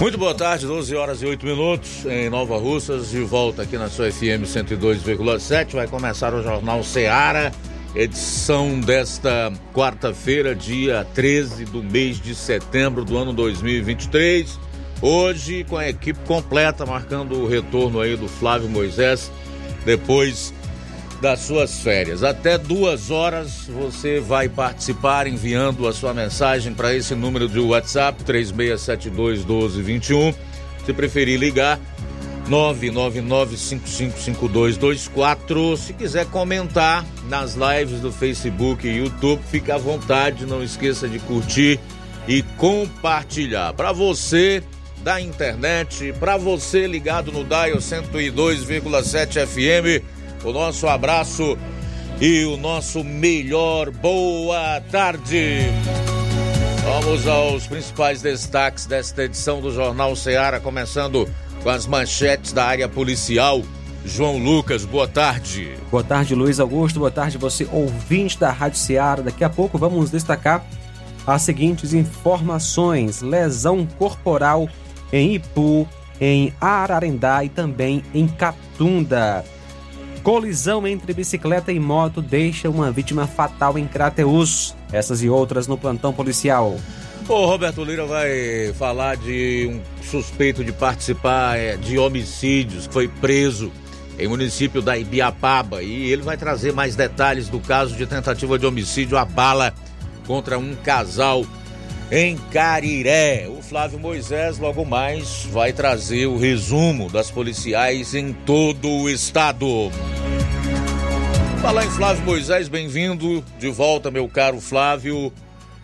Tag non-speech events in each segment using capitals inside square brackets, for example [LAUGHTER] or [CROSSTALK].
Muito boa tarde, 12 horas e 8 minutos em Nova Russas, de volta aqui na sua FM 102,7. Vai começar o Jornal Seara, edição desta quarta-feira, dia 13 do mês de setembro do ano 2023. Hoje com a equipe completa, marcando o retorno aí do Flávio Moisés, depois das suas férias. Até duas horas você vai participar enviando a sua mensagem para esse número de WhatsApp 3672 1221. Se preferir ligar 999555224. Se quiser comentar nas lives do Facebook e YouTube, fique à vontade, não esqueça de curtir e compartilhar. Para você da internet, para você ligado no Dial 102,7 FM, o nosso abraço e o nosso melhor boa tarde. Vamos aos principais destaques desta edição do Jornal Ceará, começando com as manchetes da área policial. João Lucas, boa tarde. Boa tarde, Luiz Augusto. Boa tarde, você ouvinte da Rádio Ceará. Daqui a pouco vamos destacar as seguintes informações: lesão corporal em Ipu, em Ararendá e também em Catunda. Colisão entre bicicleta e moto deixa uma vítima fatal em Crateus. Essas e outras no plantão policial. O Roberto Lira vai falar de um suspeito de participar é, de homicídios que foi preso em município da Ibiapaba e ele vai trazer mais detalhes do caso de tentativa de homicídio a bala contra um casal em Cariré. O Flávio Moisés logo mais vai trazer o resumo das policiais em todo o estado. Falar em Flávio Moisés, bem-vindo de volta, meu caro Flávio.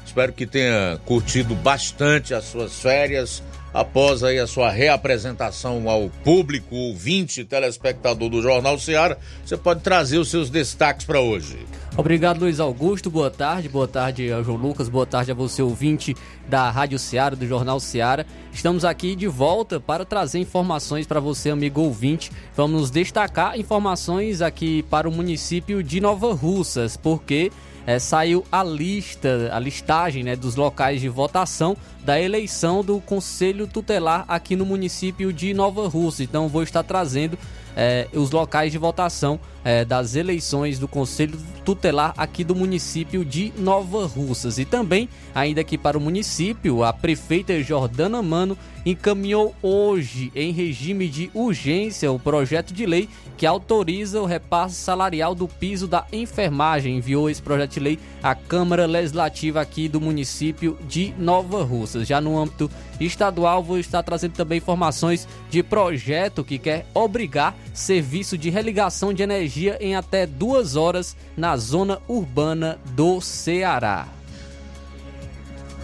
Espero que tenha curtido bastante as suas férias após aí a sua reapresentação ao público, ouvinte, telespectador do Jornal Ceará. Você pode trazer os seus destaques para hoje. Obrigado, Luiz Augusto. Boa tarde. Boa tarde João Lucas. Boa tarde a você, ouvinte da Rádio Ceará, do Jornal Ceará. Estamos aqui de volta para trazer informações para você, amigo ouvinte. Vamos destacar informações aqui para o município de Nova Russas, porque é, saiu a lista, a listagem né, dos locais de votação da eleição do Conselho Tutelar aqui no município de Nova Russa. Então vou estar trazendo é, os locais de votação é, das eleições do Conselho Tutelar aqui do município de Nova Russas. E também, ainda aqui para o município, a prefeita Jordana Mano encaminhou hoje, em regime de urgência, o projeto de lei que autoriza o repasse salarial do piso da enfermagem. Enviou esse projeto de lei à Câmara Legislativa aqui do município de Nova Russas. Já no âmbito estadual, vou estar trazendo também informações de projeto que quer obrigar serviço de religação de energia em até duas horas na zona urbana do Ceará.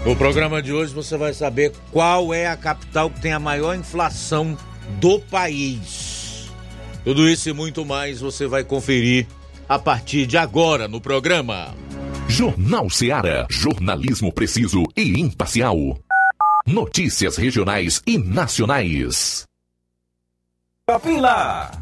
No programa de hoje você vai saber qual é a capital que tem a maior inflação do país. Tudo isso e muito mais você vai conferir a partir de agora no programa. Jornal Ceará, jornalismo preciso e imparcial. Notícias regionais e nacionais. Lá.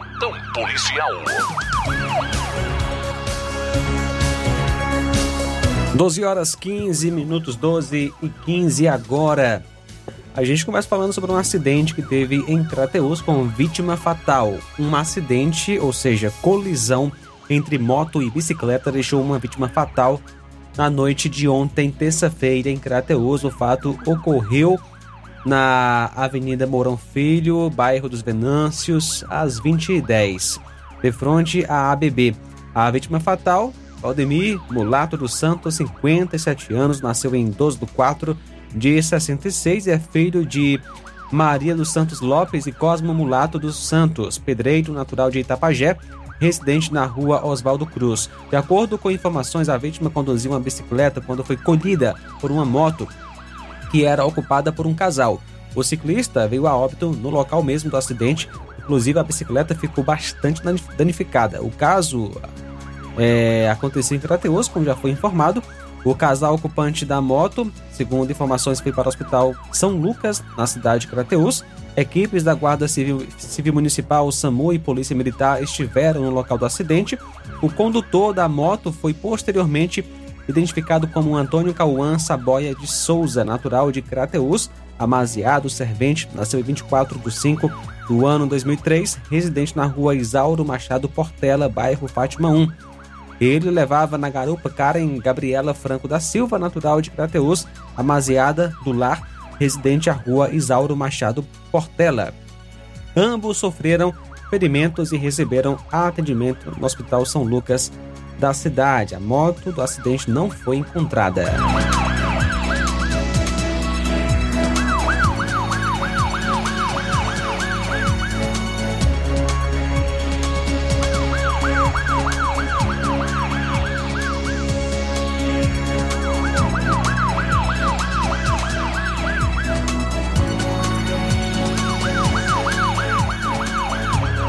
policial. 12 horas 15 minutos, 12 e 15 agora. A gente começa falando sobre um acidente que teve em Crateus com vítima fatal. Um acidente, ou seja, colisão entre moto e bicicleta deixou uma vítima fatal na noite de ontem, terça-feira, em Crateus. O fato ocorreu na Avenida Mourão Filho, bairro dos Venâncios, às 20h10, de frente à ABB. A vítima fatal, Valdemir Mulato dos Santos, 57 anos, nasceu em 12 de 4 de 66 e é filho de Maria dos Santos Lopes e Cosmo Mulato dos Santos, pedreiro natural de Itapajé, residente na rua Oswaldo Cruz. De acordo com informações, a vítima conduziu uma bicicleta quando foi colhida por uma moto que era ocupada por um casal. O ciclista veio a óbito no local mesmo do acidente, inclusive a bicicleta ficou bastante danificada. O caso é, aconteceu em Crateus, como já foi informado. O casal ocupante da moto, segundo informações, foi para o Hospital São Lucas, na cidade de Crateus. Equipes da Guarda Civil, Civil Municipal, SAMU e Polícia Militar estiveram no local do acidente. O condutor da moto foi posteriormente identificado como Antônio Cauã Saboia de Souza, natural de Crateus, amaziado, servente, nasceu em 24 de 5 do ano 2003, residente na rua Isauro Machado Portela, bairro Fátima 1. Ele levava na garupa Karen Gabriela Franco da Silva, natural de Crateus, amaziada do lar, residente à rua Isauro Machado Portela. Ambos sofreram ferimentos e receberam atendimento no Hospital São Lucas da cidade. A moto do acidente não foi encontrada.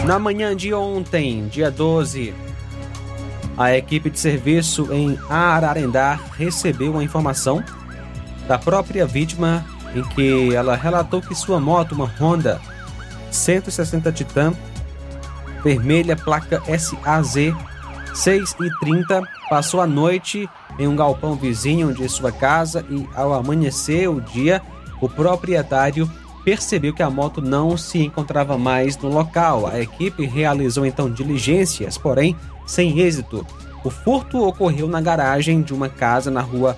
Na manhã de ontem, dia 12, a equipe de serviço em Ararendá recebeu uma informação da própria vítima em que ela relatou que sua moto, uma Honda 160 Titan, vermelha, placa SAZ 6 e 30, passou a noite em um galpão vizinho de sua casa e, ao amanhecer o dia, o proprietário percebeu que a moto não se encontrava mais no local. A equipe realizou então diligências, porém sem êxito. O furto ocorreu na garagem de uma casa na rua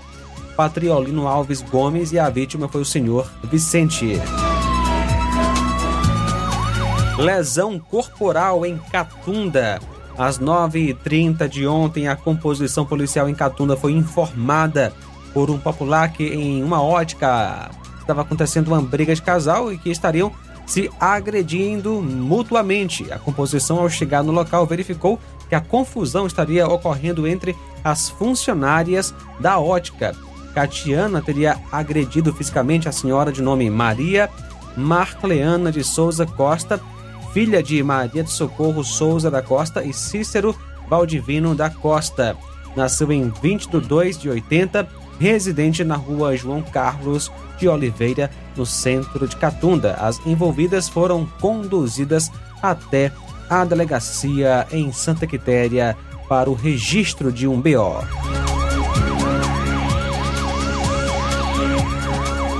Patriolino Alves Gomes e a vítima foi o senhor Vicente. Lesão corporal em Catunda. Às 9h30 de ontem, a composição policial em Catunda foi informada por um popular que em uma ótica estava acontecendo uma briga de casal e que estariam se agredindo mutuamente. A composição, ao chegar no local, verificou que a confusão estaria ocorrendo entre as funcionárias da ótica. Catiana teria agredido fisicamente a senhora de nome Maria Marcleana de Souza Costa, filha de Maria de Socorro Souza da Costa e Cícero Valdivino da Costa. Nasceu em 20 de 2 de 80, residente na rua João Carlos de Oliveira, no centro de Catunda. As envolvidas foram conduzidas até a delegacia em Santa Quitéria para o registro de um BO.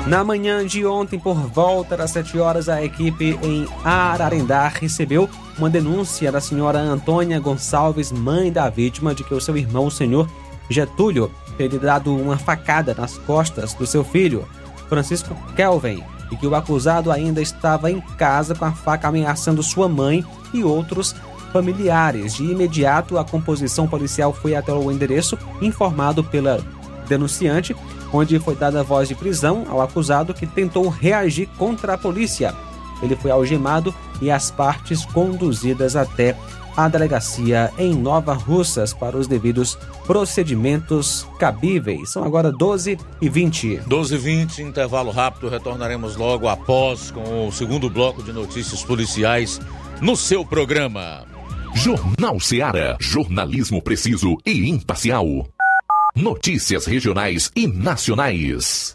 Na manhã de ontem, por volta das 7 horas, a equipe em Ararendá recebeu uma denúncia da senhora Antônia Gonçalves, mãe da vítima, de que o seu irmão, o senhor Getúlio, teria dado uma facada nas costas do seu filho, Francisco Kelvin, e que o acusado ainda estava em casa com a faca ameaçando sua mãe e outros familiares. De imediato, a composição policial foi até o endereço, informado pela denunciante, onde foi dada voz de prisão ao acusado que tentou reagir contra a polícia. Ele foi algemado e as partes conduzidas até a delegacia em Nova Russas para os devidos procedimentos cabíveis. São agora 12 e 20. 12 e 20, intervalo rápido. Retornaremos logo após com o segundo bloco de notícias policiais no seu programa. Jornal Seara. Jornalismo preciso e imparcial. Notícias regionais e nacionais.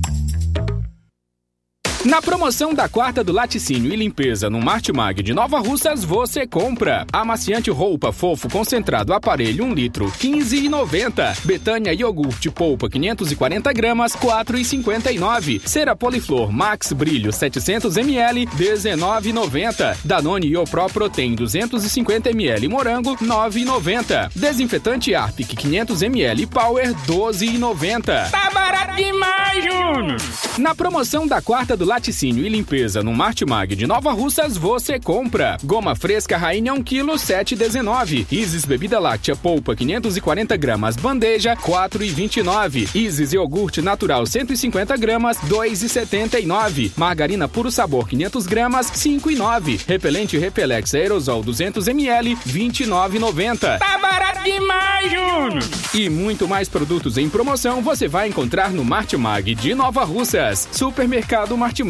Na promoção da quarta do laticínio e limpeza no Martimag de Nova Russas, você compra. Amaciante roupa fofo concentrado aparelho 1 litro, 15,90. Betânia iogurte polpa 540 gramas, 4,59. Cera Poliflor Max Brilho 700 ml, 19,90. Danone Iopro Protein 250 ml morango, 9,90. Desinfetante Arpic 500 ml Power 12,90. Tá barato demais, Júnior! Na promoção da quarta do laticínio e limpeza no Martimag de Nova Russas, você compra. Goma fresca Rainha 1 kg 7,19. Isis bebida láctea polpa 540 gramas bandeja 4,29. Isis iogurte natural 150 gramas 2,79. Margarina puro sabor 500 gramas 5,9. Repelente Repelex aerosol 200 ml 29,90. Tá barato demais, Júnior! E muito mais produtos em promoção você vai encontrar no Martimag de Nova Russas. Supermercado Martimag,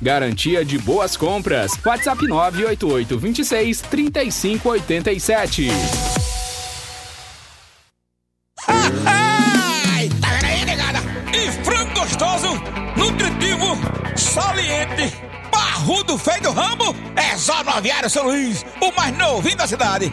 garantia de boas compras. WhatsApp 988 26 3587. Ai, tá aí, negada? E frango gostoso, nutritivo, saliente, barrudo feio do ramo, é só no Aviário São Luís, o mais novinho da cidade.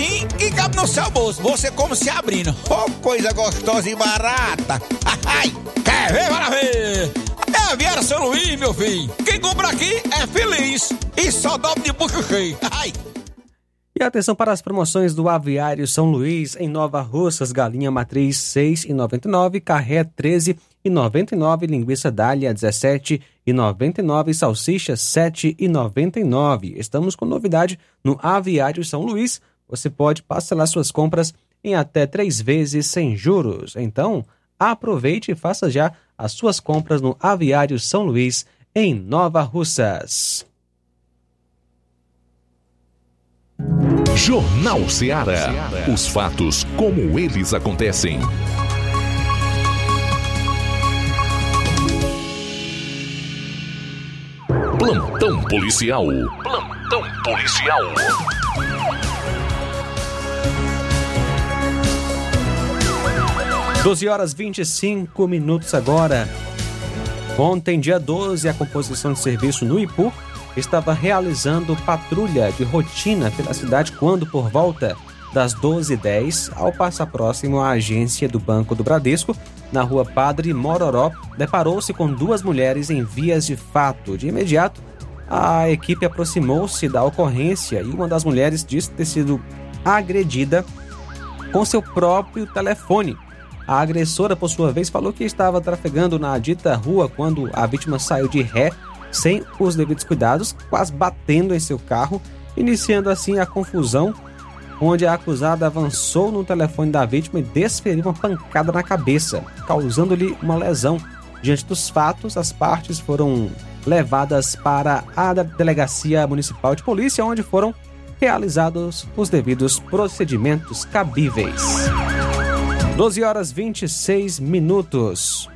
precinho e cabe no seu bolso. Você como se abrindo. Oh, coisa gostosa e barata. [LAUGHS] Ai, quer ver? Bora ver. É Aviário São Luís, meu filho. Quem compra aqui é feliz. E só dobra de bucho cheio. [LAUGHS] Ai. E atenção para as promoções do Aviário São Luís em Nova Russas, galinha matriz 6,99, carré 13,99, linguiça dália 17,99, salsicha 7,99. Estamos com novidade no Aviário São Luís. Você pode parcelar suas compras em até três vezes sem juros. Então, aproveite e faça já as suas compras no Aviário São Luís em Nova Russas. Jornal Ceará. Os fatos como eles acontecem. Plantão policial. Plantão policial. Doze horas 25 minutos agora. Ontem, dia 12, a composição de serviço no Ipu estava realizando patrulha de rotina pela cidade quando, por volta das 12h10, ao passar próximo à agência do Banco do Bradesco, na rua Padre Mororó, deparou-se com duas mulheres em vias de fato. De imediato, a equipe aproximou-se da ocorrência e uma das mulheres disse ter sido agredida com seu próprio telefone. A agressora, por sua vez, falou que estava trafegando na dita rua quando a vítima saiu de ré sem os devidos cuidados, quase batendo em seu carro, iniciando assim a confusão, onde a acusada avançou no telefone da vítima e desferiu uma pancada na cabeça, causando-lhe uma lesão. Diante dos fatos, as partes foram levadas para a delegacia municipal de polícia, onde foram realizados os devidos procedimentos cabíveis. 12 horas 26 minutos.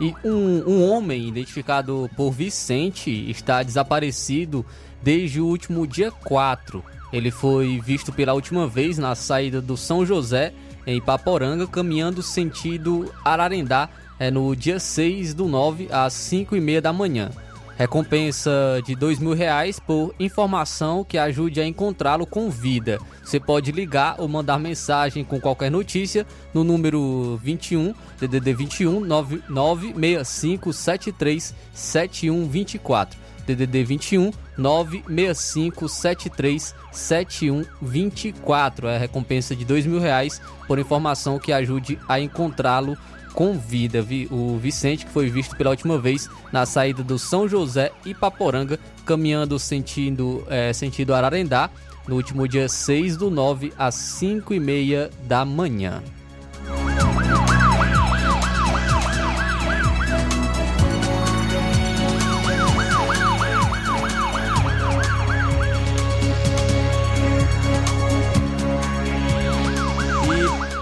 E um, um homem identificado por Vicente está desaparecido desde o último dia 4. Ele foi visto pela última vez na saída do São José, em Paporanga, caminhando sentido Ararendá, é, no dia 6 do 9, às 5 e meia da manhã. Recompensa de dois mil reais por informação que ajude a encontrá-lo com vida. Você pode ligar ou mandar mensagem com qualquer notícia no número 21 DDD 21 96573 7124. DDD 21 96573 7124. É a recompensa de dois mil reais por informação que ajude a encontrá-lo com vida. O Vicente, que foi visto pela última vez na saída do São José e Paporanga, caminhando sentido, é, sentido Ararendá, no último dia 6 do 9, às 5 e meia da manhã.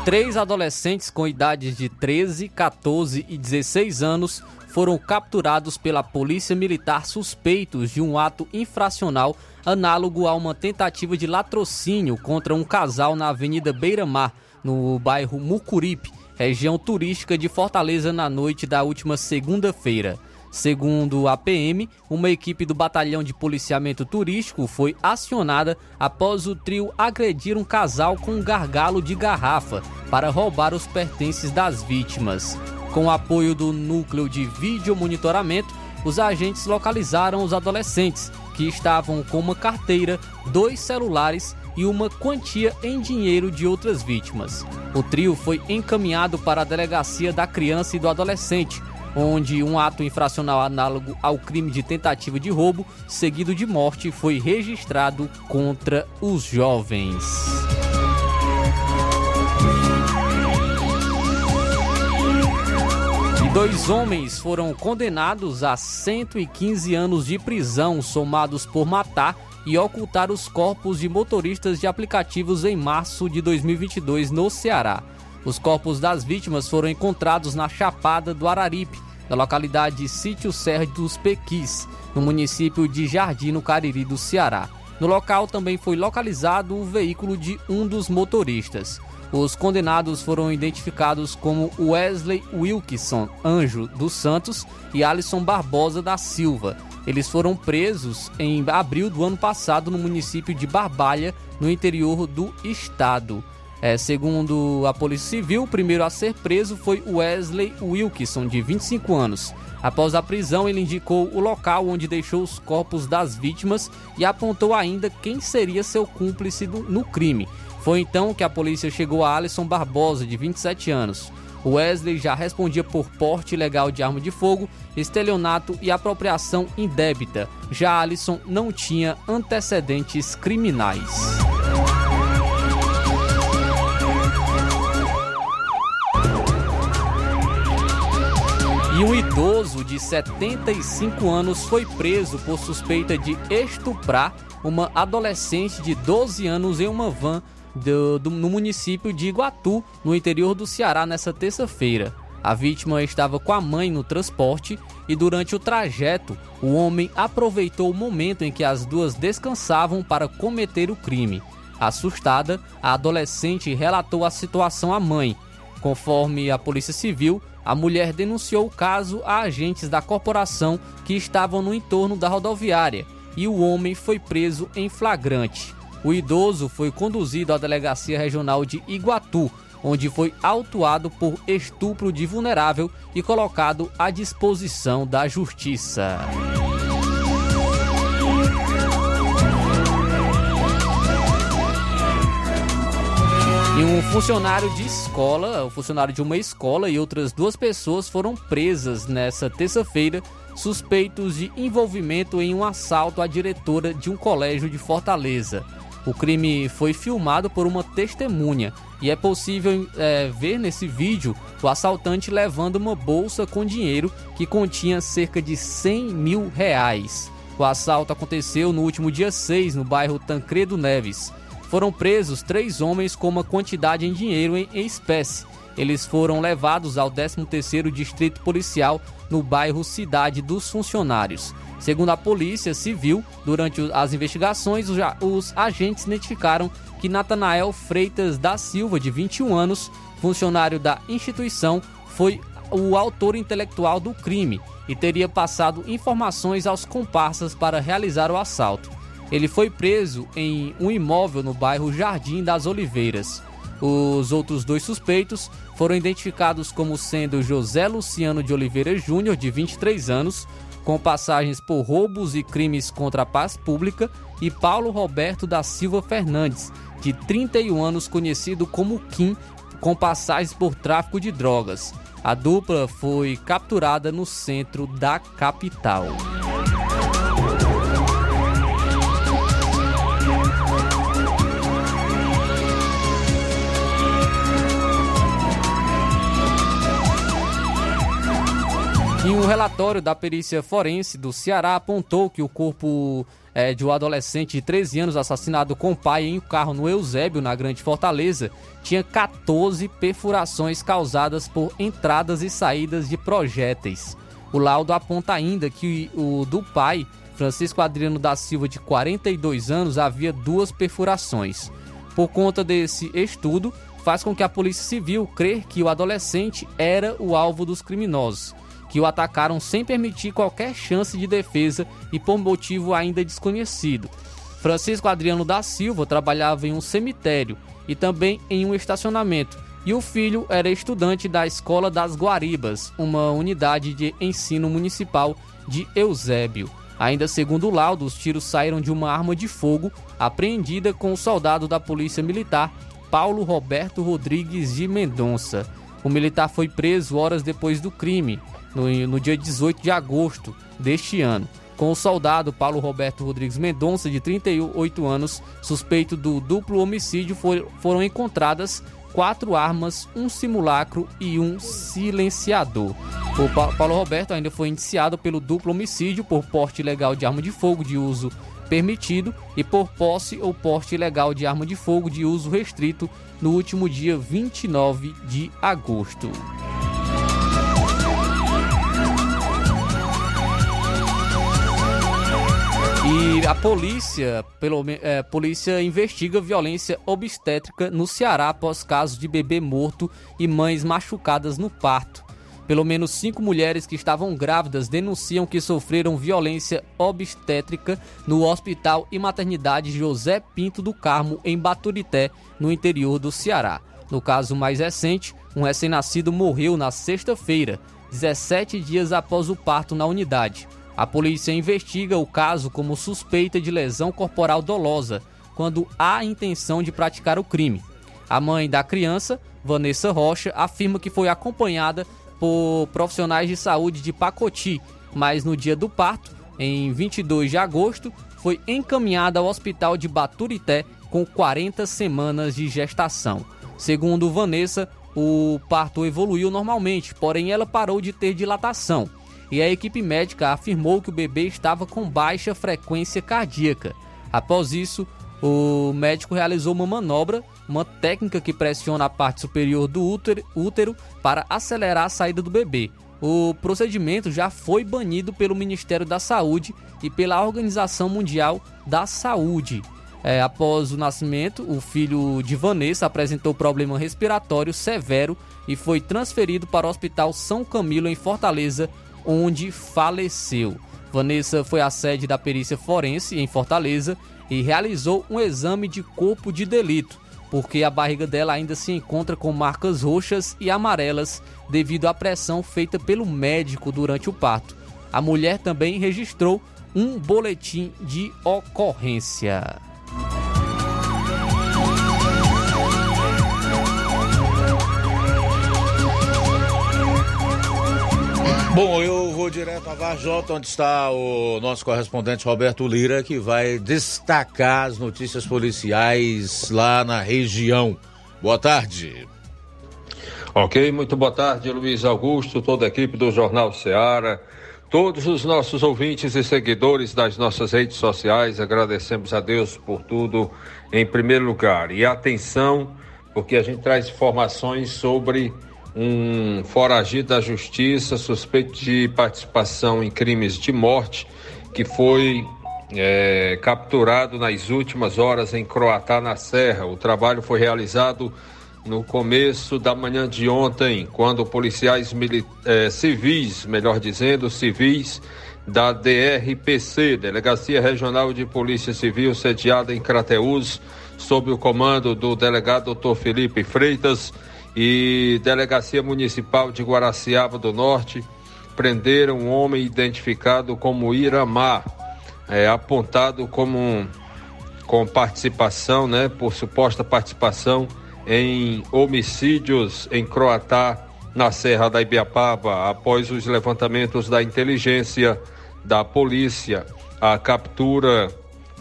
Três adolescentes com idades de 13, 14 e 16 anos foram capturados pela Polícia Militar suspeitos de um ato infracional análogo a uma tentativa de latrocínio contra um casal na Avenida Beira Mar, no bairro Mucuripe, região turística de Fortaleza, na noite da última segunda-feira. Segundo a PM, uma equipe do Batalhão de Policiamento Turístico foi acionada após o trio agredir um casal com um gargalo de garrafa para roubar os pertences das vítimas. Com o apoio do núcleo de vídeo monitoramento, os agentes localizaram os adolescentes, que estavam com uma carteira, dois celulares e uma quantia em dinheiro de outras vítimas. O trio foi encaminhado para a delegacia da criança e do adolescente, onde um ato infracional análogo ao crime de tentativa de roubo, seguido de morte, foi registrado contra os jovens. E dois homens foram condenados a 115 anos de prisão, somados por matar e ocultar os corpos de motoristas de aplicativos em março de 2022 no Ceará. Os corpos das vítimas foram encontrados na Chapada do Araripe, da localidade Sítio Serra dos Pequis, no município de Jardim, no Cariri do Ceará. No local também foi localizado o veículo de um dos motoristas. Os condenados foram identificados como Wesley Wilkinson Anjo dos Santos e Alisson Barbosa da Silva. Eles foram presos em abril do ano passado no município de Barbalha, no interior do estado. É, segundo a Polícia Civil, o primeiro a ser preso foi Wesley Wilkinson, de 25 anos. Após a prisão, ele indicou o local onde deixou os corpos das vítimas e apontou ainda quem seria seu cúmplice no crime. Foi então que a polícia chegou a Alisson Barbosa, de 27 anos. Wesley já respondia por porte ilegal de arma de fogo, estelionato e apropriação indébita. Já Alisson não tinha antecedentes criminais. Um idoso de 75 anos foi preso por suspeita de estuprar uma adolescente de 12 anos em uma van do, do, no município de Iguatu, no interior do Ceará, nessa terça-feira. A vítima estava com a mãe no transporte e durante o trajeto, o homem aproveitou o momento em que as duas descansavam para cometer o crime. Assustada, a adolescente relatou a situação à mãe. Conforme a Polícia Civil, a mulher denunciou o caso a agentes da corporação que estavam no entorno da rodoviária e o homem foi preso em flagrante. O idoso foi conduzido à delegacia regional de Iguatu, onde foi autuado por estupro de vulnerável e colocado à disposição da justiça. E um funcionário de escola, um funcionário de uma escola e outras duas pessoas foram presas nessa terça-feira, suspeitos de envolvimento em um assalto à diretora de um colégio de Fortaleza. O crime foi filmado por uma testemunha e é possível é, ver nesse vídeo o assaltante levando uma bolsa com dinheiro que continha cerca de 100 mil reais. O assalto aconteceu no último dia 6 no bairro Tancredo Neves foram presos três homens com uma quantidade em dinheiro em, espécie. Eles foram levados ao 13º Distrito Policial no bairro Cidade dos Funcionários. Segundo a Polícia Civil, durante as investigações, os agentes identificaram que Natanael Freitas da Silva, de 21 anos, funcionário da instituição, foi o autor intelectual do crime e teria passado informações aos comparsas para realizar o assalto. Ele foi preso em um imóvel no bairro Jardim das Oliveiras. Os outros dois suspeitos foram identificados como sendo José Luciano de Oliveira Júnior, de 23 anos, com passagens por roubos e crimes contra a paz pública, e Paulo Roberto da Silva Fernandes, de 31 anos, conhecido como Kim, com passagens por tráfico de drogas. A dupla foi capturada no centro da capital. E um relatório da perícia forense do Ceará apontou que o corpo é, de um adolescente de 13 anos assassinado com o pai em um carro no Eusébio, na Grande Fortaleza, tinha 14 perfurações causadas por entradas e saídas de projéteis. O laudo aponta ainda que o do pai, Francisco Adriano da Silva, de 42 anos, havia duas perfurações. Por conta desse estudo, faz com que a Polícia Civil crer que o adolescente era o alvo dos criminosos que o atacaram sem permitir qualquer chance de defesa e por motivo ainda desconhecido. Francisco Adriano da Silva trabalhava em um cemitério e também em um estacionamento, e o filho era estudante da Escola das Guaribas, uma unidade de ensino municipal de Eusébio. Ainda segundo o laudo, os tiros saíram de uma arma de fogo apreendida com o soldado da Polícia Militar Paulo Roberto Rodrigues de Mendonça. O militar foi preso horas depois do crime, no, no dia 18 de agosto deste ano. Com o soldado Paulo Roberto Rodrigues Mendonça, de 38 anos, suspeito do duplo homicídio, for, foram encontradas quatro armas, um simulacro e um silenciador. O pa Paulo Roberto ainda foi indiciado pelo duplo homicídio por porte ilegal de arma de fogo de uso permitido e por posse ou porte ilegal de arma de fogo de uso restrito no último dia 29 de agosto. E a polícia, pelo, é, polícia investiga violência obstétrica no Ceará após casos de bebê morto e mães machucadas no parto. Pelo menos cinco mulheres que estavam grávidas denunciam que sofreram violência obstétrica no Hospital e Maternidade José Pinto do Carmo, em Baturité, no interior do Ceará. No caso mais recente, um recém-nascido morreu na sexta-feira, 17 dias após o parto na unidade. A polícia investiga o caso como suspeita de lesão corporal dolosa, quando há intenção de praticar o crime. A mãe da criança, Vanessa Rocha, afirma que foi acompanhada por profissionais de saúde de Pacoti, mas no dia do parto, em 22 de agosto, foi encaminhada ao hospital de Baturité com 40 semanas de gestação. Segundo Vanessa, o parto evoluiu normalmente, porém ela parou de ter dilatação e a equipe médica afirmou que o bebê estava com baixa frequência cardíaca. Após isso, o médico realizou uma manobra, uma técnica que pressiona a parte superior do útero, para acelerar a saída do bebê. O procedimento já foi banido pelo Ministério da Saúde e pela Organização Mundial da Saúde. É, após o nascimento, o filho de Vanessa apresentou problema respiratório severo e foi transferido para o Hospital São Camilo, em Fortaleza, onde faleceu. Vanessa foi à sede da perícia forense em Fortaleza e realizou um exame de corpo de delito, porque a barriga dela ainda se encontra com marcas roxas e amarelas devido à pressão feita pelo médico durante o parto. A mulher também registrou um boletim de ocorrência. Bom, eu vou direto a Varjota, onde está o nosso correspondente Roberto Lira, que vai destacar as notícias policiais lá na região. Boa tarde. Ok, muito boa tarde, Luiz Augusto, toda a equipe do Jornal Ceará, todos os nossos ouvintes e seguidores das nossas redes sociais, agradecemos a Deus por tudo em primeiro lugar. E atenção, porque a gente traz informações sobre um foragido da justiça suspeito de participação em crimes de morte que foi é, capturado nas últimas horas em Croatá, na Serra. O trabalho foi realizado no começo da manhã de ontem, quando policiais é, civis, melhor dizendo, civis da DRPC, Delegacia Regional de Polícia Civil, sediada em Crateús, sob o comando do delegado Dr. Felipe Freitas, e Delegacia Municipal de Guaraciaba do Norte prenderam um homem identificado como Iramar, é, apontado como com participação, né, por suposta participação em homicídios em Croatá, na Serra da Ibiapaba, após os levantamentos da inteligência da polícia. A captura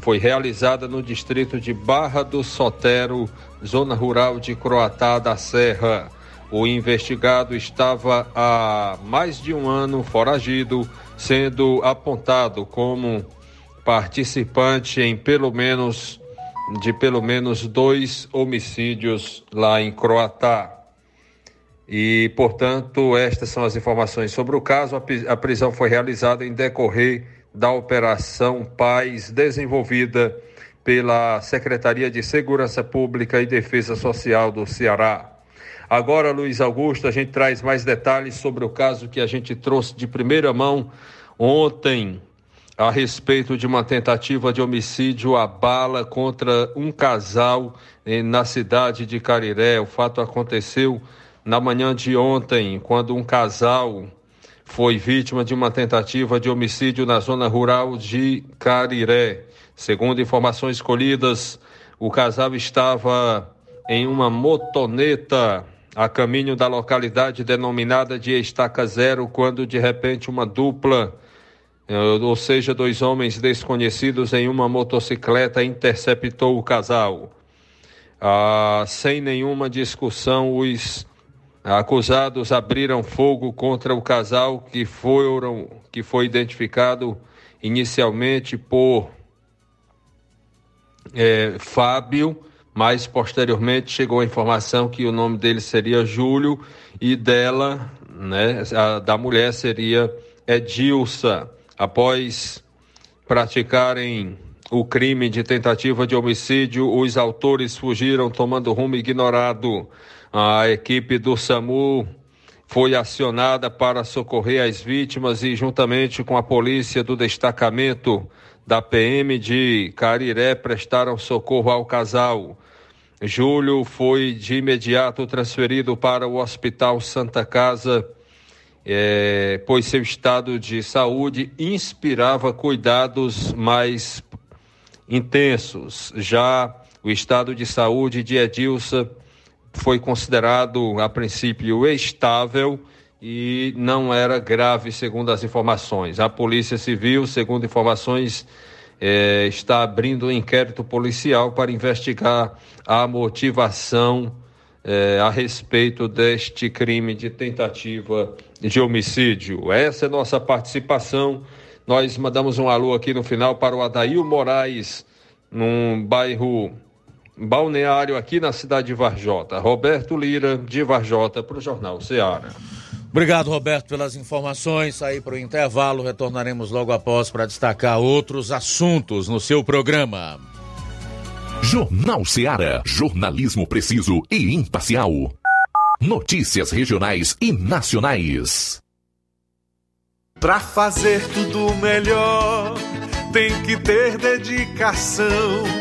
foi realizada no distrito de Barra do Sotero, zona rural de Croatá da Serra. O investigado estava há mais de um ano foragido, sendo apontado como participante em pelo menos de pelo menos dois homicídios lá em Croatá. E, portanto, estas são as informações sobre o caso. A prisão foi realizada em decorrer da Operação Paz, desenvolvida pela Secretaria de Segurança Pública e Defesa Social do Ceará. Agora, Luiz Augusto, a gente traz mais detalhes sobre o caso que a gente trouxe de primeira mão ontem a respeito de uma tentativa de homicídio à bala contra um casal eh, na cidade de Cariré. O fato aconteceu na manhã de ontem, quando um casal foi vítima de uma tentativa de homicídio na zona rural de Cariré. Segundo informações colhidas, o casal estava em uma motoneta a caminho da localidade denominada de Estaca Zero, quando de repente uma dupla, eh, ou seja, dois homens desconhecidos em uma motocicleta, interceptou o casal. Ah, sem nenhuma discussão, os acusados abriram fogo contra o casal que foram que foi identificado inicialmente por é, Fábio mas posteriormente chegou a informação que o nome dele seria Júlio e dela, né, a, da mulher seria Edilsa. Após praticarem o crime de tentativa de homicídio, os autores fugiram tomando rumo ignorado. A equipe do SAMU foi acionada para socorrer as vítimas e, juntamente com a polícia do destacamento da PM de Cariré, prestaram socorro ao casal. Júlio foi de imediato transferido para o Hospital Santa Casa, é, pois seu estado de saúde inspirava cuidados mais intensos. Já o estado de saúde de Edilson foi considerado, a princípio, estável e não era grave, segundo as informações. A Polícia Civil, segundo informações é, está abrindo um inquérito policial para investigar a motivação é, a respeito deste crime de tentativa de homicídio. Essa é nossa participação. Nós mandamos um alô aqui no final para o Adail Moraes, num bairro balneário aqui na cidade de Varjota. Roberto Lira, de Varjota, para o Jornal Ceará. Obrigado, Roberto, pelas informações. Aí para o intervalo, retornaremos logo após para destacar outros assuntos no seu programa. Jornal Seara. Jornalismo preciso e imparcial. Notícias regionais e nacionais. Para fazer tudo melhor tem que ter dedicação.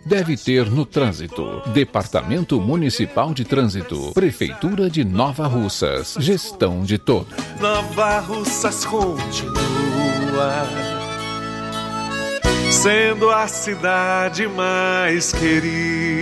deve ter no trânsito. Departamento Municipal de Trânsito, Prefeitura de Nova Russas, gestão de todos. Nova Russas continua sendo a cidade mais querida.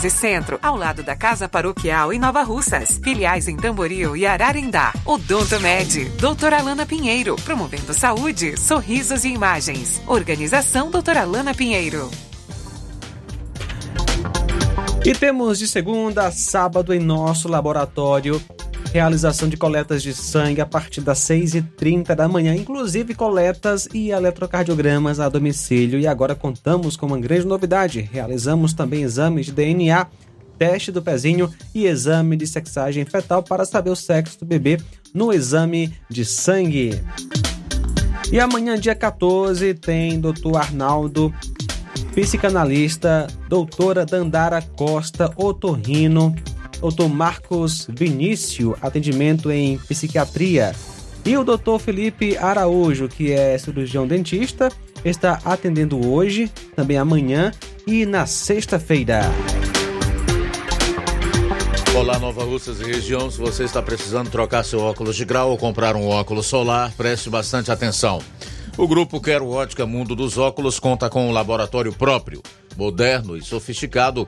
13 Centro, ao lado da Casa Paroquial em Nova Russas. Filiais em Tamboril e Ararindá. Odonto Med, doutora Alana Pinheiro, promovendo saúde, sorrisos e imagens. Organização doutora Alana Pinheiro. E temos de segunda a sábado em nosso laboratório realização de coletas de sangue a partir das 6h30 da manhã, inclusive coletas e eletrocardiogramas a domicílio. E agora contamos com uma grande novidade: realizamos também exames de DNA, teste do pezinho e exame de sexagem fetal para saber o sexo do bebê no exame de sangue. E amanhã, dia 14, tem Dr. Arnaldo, psicanalista, doutora Dandara Costa, otorrino, Dr. Marcos Vinícius, atendimento em psiquiatria. E o Dr. Felipe Araújo, que é cirurgião dentista, está atendendo hoje, também amanhã e na sexta-feira. Olá, Nova Russas e região. Se você está precisando trocar seu óculos de grau ou comprar um óculos solar, preste bastante atenção. O grupo Quero Ótica Mundo dos Óculos conta com um laboratório próprio, moderno e sofisticado,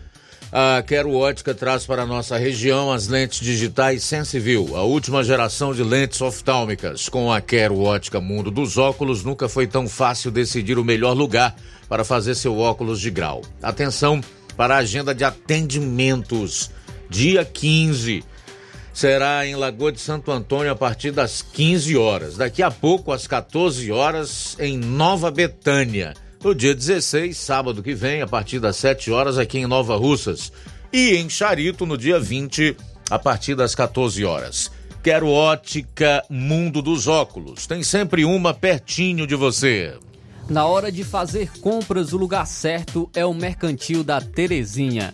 a Quero Ótica traz para a nossa região as lentes digitais Sensiview, a última geração de lentes oftálmicas. Com a Quero Ótica Mundo dos Óculos, nunca foi tão fácil decidir o melhor lugar para fazer seu óculos de grau. Atenção para a agenda de atendimentos. Dia 15 será em Lagoa de Santo Antônio a partir das 15 horas. Daqui a pouco, às 14 horas, em Nova Betânia. No dia 16, sábado que vem, a partir das 7 horas, aqui em Nova Russas. E em Charito, no dia 20, a partir das 14 horas. Quero ótica Mundo dos Óculos. Tem sempre uma pertinho de você. Na hora de fazer compras, o lugar certo é o Mercantil da Terezinha.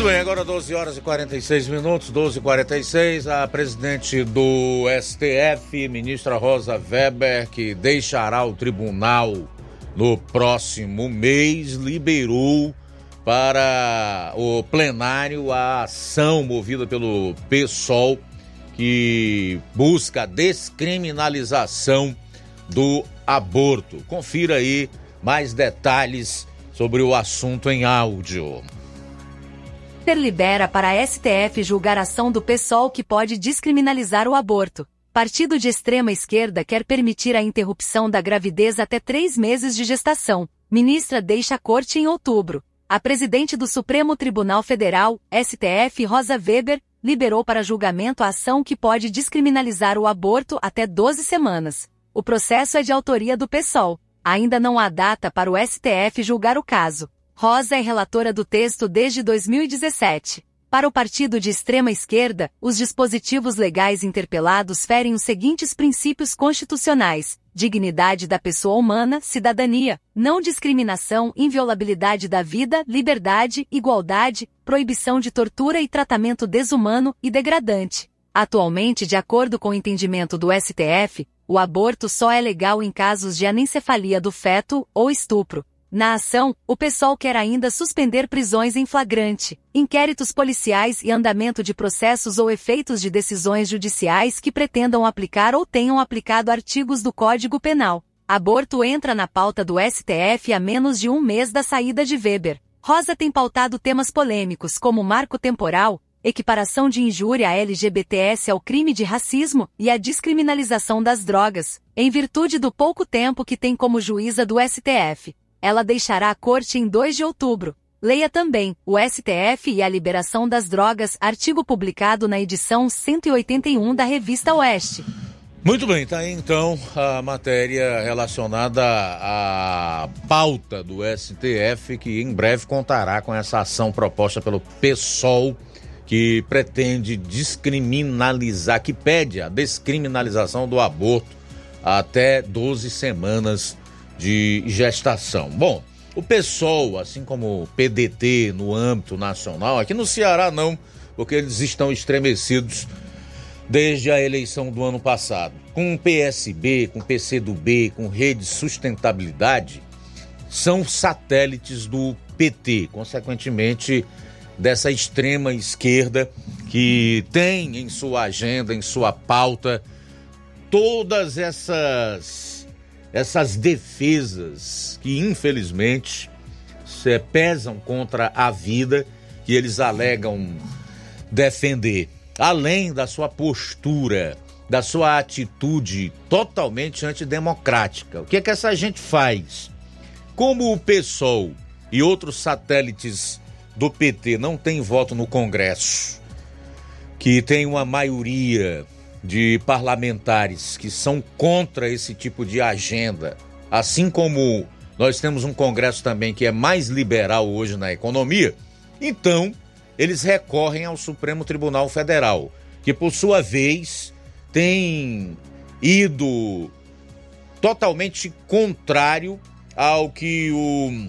Muito bem, agora 12 horas e 46 minutos, 12 e 46 A presidente do STF, ministra Rosa Weber, que deixará o tribunal no próximo mês, liberou para o plenário a ação movida pelo PSOL que busca a descriminalização do aborto. Confira aí mais detalhes sobre o assunto em áudio. Ter libera para a STF julgar ação do PSOL que pode descriminalizar o aborto. Partido de extrema esquerda quer permitir a interrupção da gravidez até três meses de gestação. Ministra deixa a corte em outubro. A presidente do Supremo Tribunal Federal, STF, Rosa Weber, liberou para julgamento a ação que pode descriminalizar o aborto até 12 semanas. O processo é de autoria do PSOL. Ainda não há data para o STF julgar o caso. Rosa é relatora do texto desde 2017. Para o partido de extrema esquerda, os dispositivos legais interpelados ferem os seguintes princípios constitucionais: dignidade da pessoa humana, cidadania, não discriminação, inviolabilidade da vida, liberdade, igualdade, proibição de tortura e tratamento desumano e degradante. Atualmente, de acordo com o entendimento do STF, o aborto só é legal em casos de anencefalia do feto ou estupro. Na ação, o PSOL quer ainda suspender prisões em flagrante, inquéritos policiais e andamento de processos ou efeitos de decisões judiciais que pretendam aplicar ou tenham aplicado artigos do Código Penal. Aborto entra na pauta do STF há menos de um mês da saída de Weber. Rosa tem pautado temas polêmicos como marco temporal, equiparação de injúria a LGBTS ao crime de racismo e a descriminalização das drogas, em virtude do pouco tempo que tem como juíza do STF ela deixará a corte em 2 de outubro. Leia também o STF e a liberação das drogas, artigo publicado na edição 181 da revista Oeste. Muito bem, tá aí então a matéria relacionada à pauta do STF, que em breve contará com essa ação proposta pelo PSOL, que pretende descriminalizar, que pede a descriminalização do aborto até 12 semanas de gestação. Bom, o PSOL, assim como o PDT no âmbito nacional, aqui no Ceará não, porque eles estão estremecidos desde a eleição do ano passado. Com o PSB, com o PCdoB, com Rede Sustentabilidade, são satélites do PT, consequentemente dessa extrema esquerda que tem em sua agenda, em sua pauta, todas essas essas defesas que infelizmente pesam contra a vida que eles alegam defender, além da sua postura, da sua atitude totalmente antidemocrática. O que é que essa gente faz? Como o PSOL e outros satélites do PT não têm voto no Congresso, que tem uma maioria de parlamentares que são contra esse tipo de agenda, assim como nós temos um Congresso também que é mais liberal hoje na economia, então eles recorrem ao Supremo Tribunal Federal, que por sua vez tem ido totalmente contrário ao que o,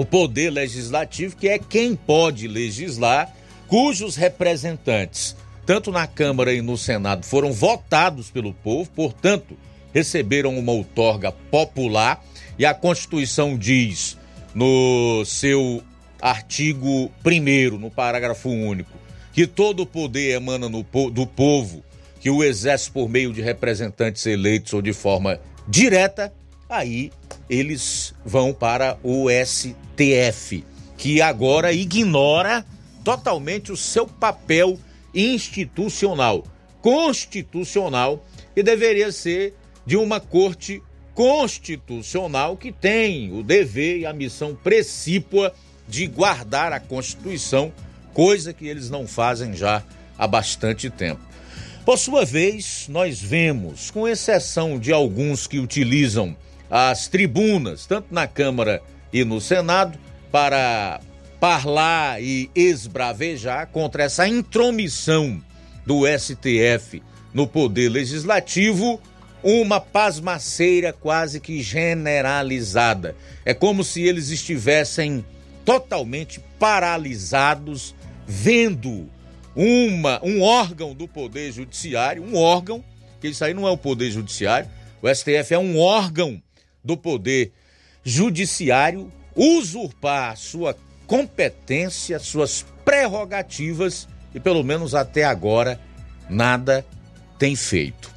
o Poder Legislativo, que é quem pode legislar, cujos representantes tanto na Câmara e no Senado, foram votados pelo povo, portanto, receberam uma outorga popular e a Constituição diz no seu artigo 1, no parágrafo único, que todo o poder emana do povo, que o exerce por meio de representantes eleitos ou de forma direta, aí eles vão para o STF, que agora ignora totalmente o seu papel institucional, constitucional, e deveria ser de uma corte constitucional que tem o dever e a missão precípua de guardar a Constituição, coisa que eles não fazem já há bastante tempo. Por sua vez, nós vemos, com exceção de alguns que utilizam as tribunas, tanto na Câmara e no Senado, para parlar e esbravejar contra essa intromissão do STF no poder legislativo, uma pasmaceira quase que generalizada. É como se eles estivessem totalmente paralisados vendo uma um órgão do poder judiciário, um órgão, que isso aí não é o poder judiciário, o STF é um órgão do poder judiciário usurpar sua competência, suas prerrogativas e, pelo menos até agora, nada tem feito.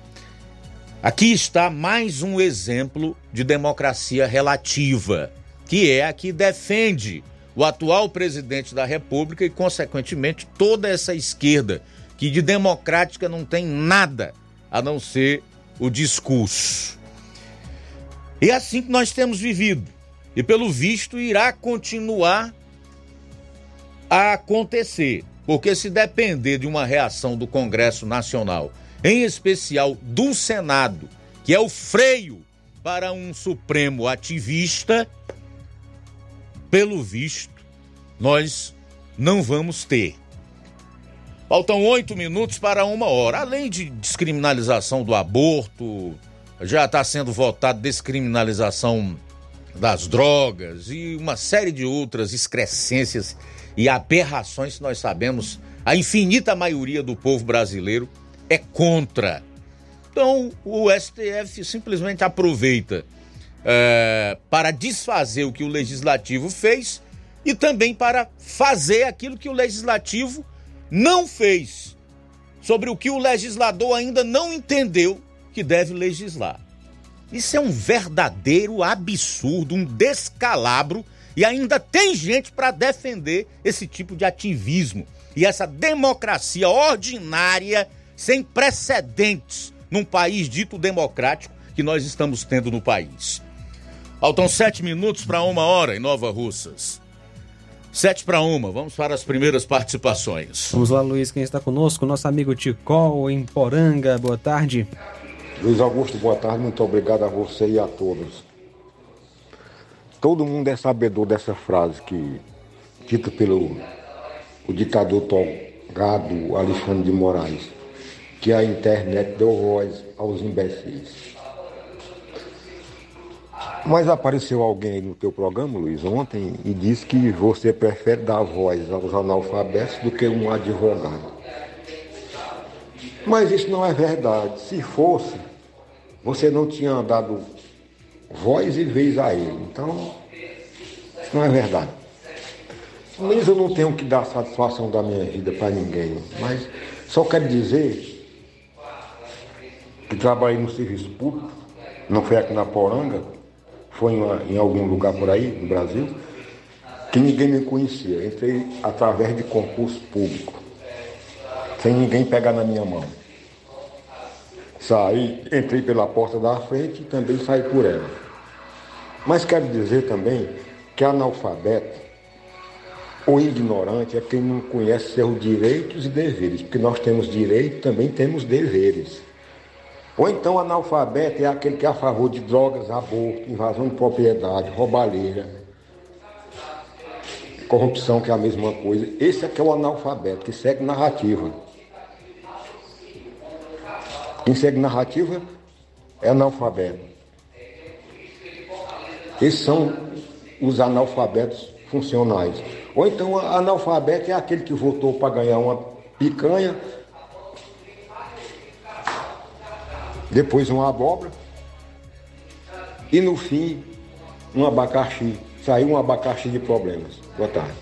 Aqui está mais um exemplo de democracia relativa, que é a que defende o atual presidente da República e, consequentemente, toda essa esquerda que de democrática não tem nada a não ser o discurso. E é assim que nós temos vivido. E pelo visto irá continuar a acontecer. Porque se depender de uma reação do Congresso Nacional, em especial do Senado, que é o freio para um Supremo ativista, pelo visto, nós não vamos ter. Faltam oito minutos para uma hora. Além de descriminalização do aborto, já está sendo votado descriminalização das drogas e uma série de outras excrescências e aberrações que nós sabemos, a infinita maioria do povo brasileiro é contra. Então o STF simplesmente aproveita é, para desfazer o que o legislativo fez e também para fazer aquilo que o legislativo não fez, sobre o que o legislador ainda não entendeu que deve legislar. Isso é um verdadeiro absurdo, um descalabro e ainda tem gente para defender esse tipo de ativismo e essa democracia ordinária sem precedentes num país dito democrático que nós estamos tendo no país. Faltam sete minutos para uma hora em Nova Russas. Sete para uma, vamos para as primeiras participações. Vamos lá, Luiz, quem está conosco? Nosso amigo Ticol, em Poranga, boa tarde. Luiz Augusto, boa tarde, muito obrigado a você e a todos. Todo mundo é sabedor dessa frase que dita pelo o ditador togado Alexandre de Moraes, que a internet deu voz aos imbecis. Mas apareceu alguém no teu programa, Luiz, ontem, e disse que você prefere dar voz aos analfabetos do que um advogado. Mas isso não é verdade. Se fosse, você não tinha dado voz e vez a ele. Então, isso não é verdade. Mas eu não tenho que dar satisfação da minha vida para ninguém. Mas só quero dizer que trabalhei no serviço público, não foi aqui na Poranga, foi em, em algum lugar por aí, no Brasil, que ninguém me conhecia. Entrei através de concurso público, sem ninguém pegar na minha mão. Saí, entrei pela porta da frente e também saí por ela. Mas quero dizer também que analfabeto ou ignorante é quem não conhece seus direitos e deveres, porque nós temos direitos também temos deveres. Ou então analfabeto é aquele que é a favor de drogas, aborto, invasão de propriedade, roubalheira, corrupção, que é a mesma coisa. Esse é que é o analfabeto, que segue narrativa. Quem segue narrativa é analfabeto. Esses são os analfabetos funcionais. Ou então analfabeto é aquele que votou para ganhar uma picanha, depois uma abóbora e no fim um abacaxi. Saiu um abacaxi de problemas. Boa tarde.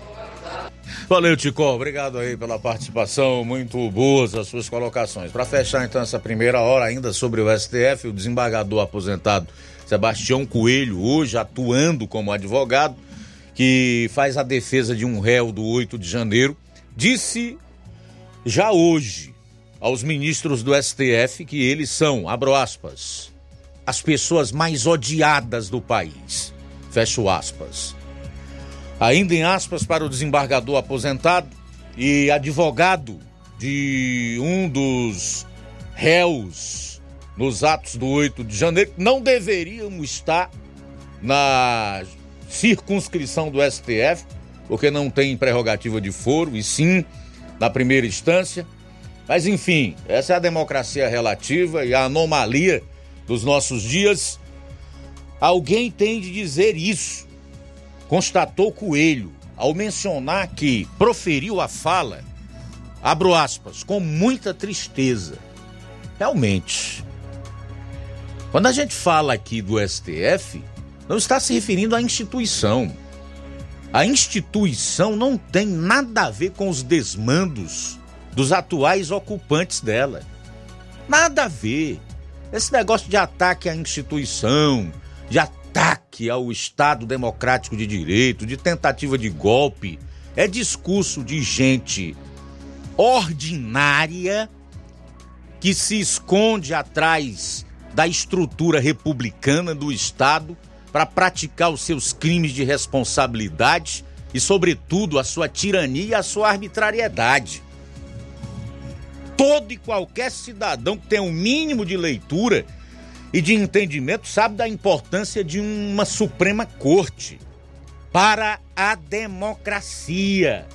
Valeu, Tico. Obrigado aí pela participação. Muito boas as suas colocações. Para fechar então essa primeira hora ainda sobre o STF, o desembargador aposentado Sebastião Coelho, hoje atuando como advogado, que faz a defesa de um réu do 8 de janeiro, disse já hoje aos ministros do STF que eles são, abro aspas, as pessoas mais odiadas do país. Fecho aspas. Ainda em aspas para o desembargador aposentado e advogado de um dos réus nos atos do 8 de janeiro, não deveriam estar na circunscrição do STF, porque não tem prerrogativa de foro, e sim na primeira instância. Mas enfim, essa é a democracia relativa e a anomalia dos nossos dias. Alguém tem de dizer isso constatou Coelho ao mencionar que proferiu a fala, abro aspas, com muita tristeza. Realmente, quando a gente fala aqui do STF, não está se referindo à instituição. A instituição não tem nada a ver com os desmandos dos atuais ocupantes dela. Nada a ver. Esse negócio de ataque à instituição, de ataque ao Estado Democrático de Direito, de tentativa de golpe, é discurso de gente ordinária que se esconde atrás da estrutura republicana do Estado para praticar os seus crimes de responsabilidade e, sobretudo, a sua tirania e a sua arbitrariedade. Todo e qualquer cidadão que tenha um mínimo de leitura e de entendimento sabe da importância de uma Suprema Corte para a democracia,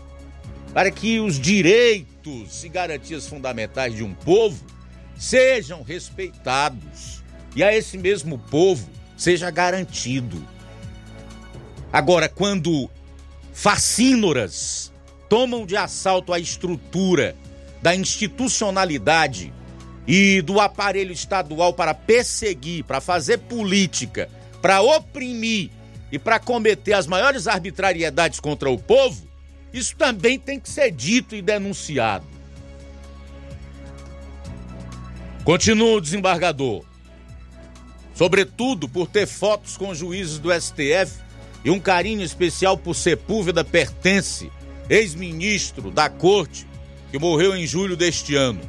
para que os direitos e garantias fundamentais de um povo sejam respeitados e a esse mesmo povo seja garantido. Agora, quando facínoras tomam de assalto a estrutura da institucionalidade e do aparelho estadual para perseguir, para fazer política, para oprimir e para cometer as maiores arbitrariedades contra o povo, isso também tem que ser dito e denunciado. Continua o desembargador. Sobretudo por ter fotos com juízes do STF e um carinho especial por Sepúlveda Pertence, ex-ministro da corte, que morreu em julho deste ano.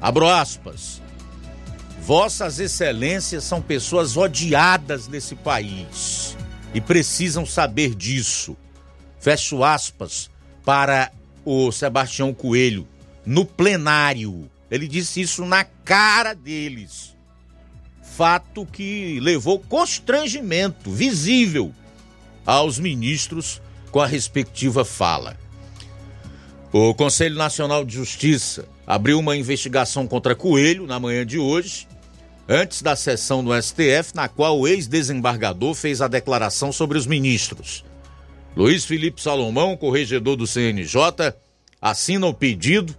Abro aspas. Vossas excelências são pessoas odiadas nesse país e precisam saber disso. Fecho aspas para o Sebastião Coelho no plenário. Ele disse isso na cara deles. Fato que levou constrangimento visível aos ministros com a respectiva fala. O Conselho Nacional de Justiça abriu uma investigação contra Coelho na manhã de hoje, antes da sessão no STF, na qual o ex-desembargador fez a declaração sobre os ministros. Luiz Felipe Salomão, corregedor do CNJ, assina o pedido,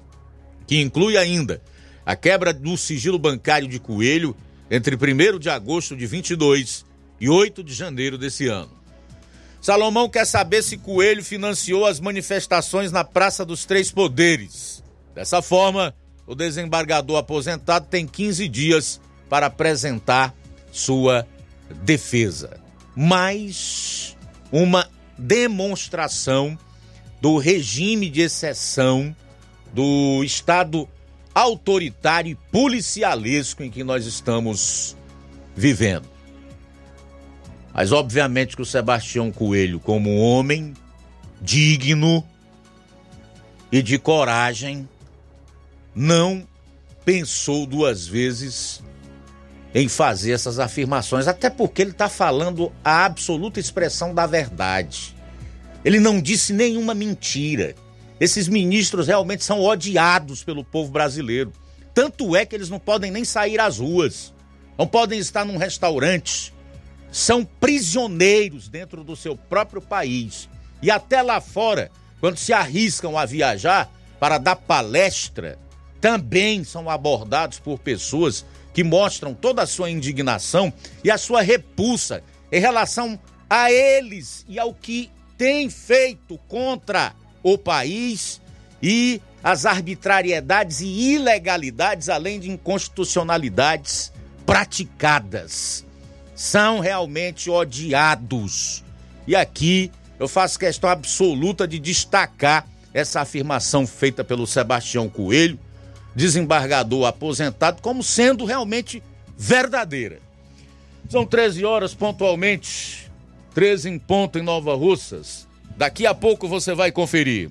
que inclui ainda a quebra do sigilo bancário de Coelho entre 1 de agosto de 22 e 8 de janeiro desse ano. Salomão quer saber se Coelho financiou as manifestações na Praça dos Três Poderes. Dessa forma, o desembargador aposentado tem 15 dias para apresentar sua defesa. Mais uma demonstração do regime de exceção do Estado autoritário e policialesco em que nós estamos vivendo. Mas obviamente que o Sebastião Coelho, como homem digno e de coragem, não pensou duas vezes em fazer essas afirmações, até porque ele está falando a absoluta expressão da verdade. Ele não disse nenhuma mentira. Esses ministros realmente são odiados pelo povo brasileiro. Tanto é que eles não podem nem sair às ruas, não podem estar num restaurante, são prisioneiros dentro do seu próprio país. E até lá fora, quando se arriscam a viajar para dar palestra, também são abordados por pessoas que mostram toda a sua indignação e a sua repulsa em relação a eles e ao que tem feito contra o país e as arbitrariedades e ilegalidades, além de inconstitucionalidades praticadas são realmente odiados. E aqui eu faço questão absoluta de destacar essa afirmação feita pelo Sebastião Coelho, desembargador aposentado, como sendo realmente verdadeira. São 13 horas pontualmente, 13 em ponto em Nova Russas. Daqui a pouco você vai conferir.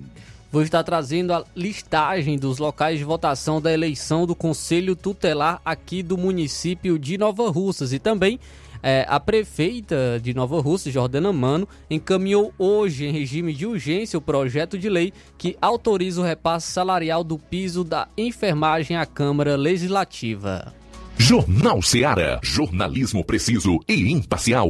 Vou estar trazendo a listagem dos locais de votação da eleição do Conselho Tutelar aqui do município de Nova Russas e também é, a prefeita de Nova Rússia, Jordana Mano, encaminhou hoje em regime de urgência o projeto de lei que autoriza o repasse salarial do piso da enfermagem à Câmara Legislativa. Jornal Seara. Jornalismo preciso e imparcial.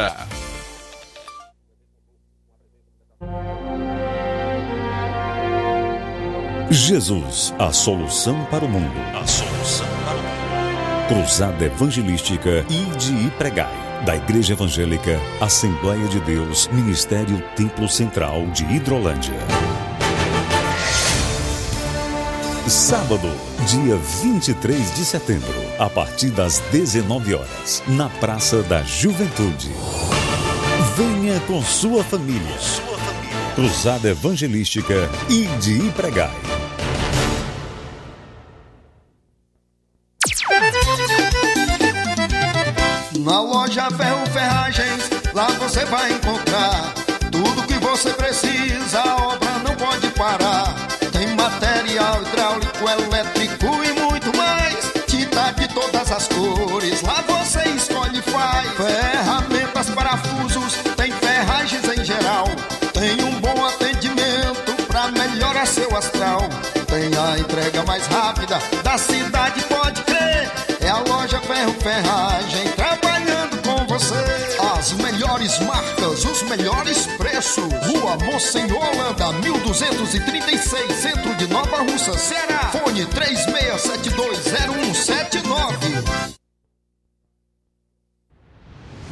Jesus, a solução para o mundo. A solução para o mundo. Cruzada Evangelística Ide e Pregai. Da Igreja Evangélica Assembleia de Deus, Ministério Templo Central de Hidrolândia. Sábado, dia 23 de setembro, a partir das 19 horas, na Praça da Juventude. Venha com sua família. Cruzada Evangelística e de Pregai. Na loja Ferro Ferragens, lá você vai encontrar tudo que você precisa, a obra não pode parar. Tem material hidráulico, elétrico e muito mais. Tinta de todas as cores, lá você escolhe e faz. Ferramentas, parafusos, tem ferragens em geral. Tem um bom atendimento seu astral. Tem a entrega mais rápida da cidade, pode crer. É a loja Ferro Ferragem melhores marcas, os melhores preços. Rua Mocenola, Holanda, 1236, centro de Nova Russa, Ceará. Fone 36720179.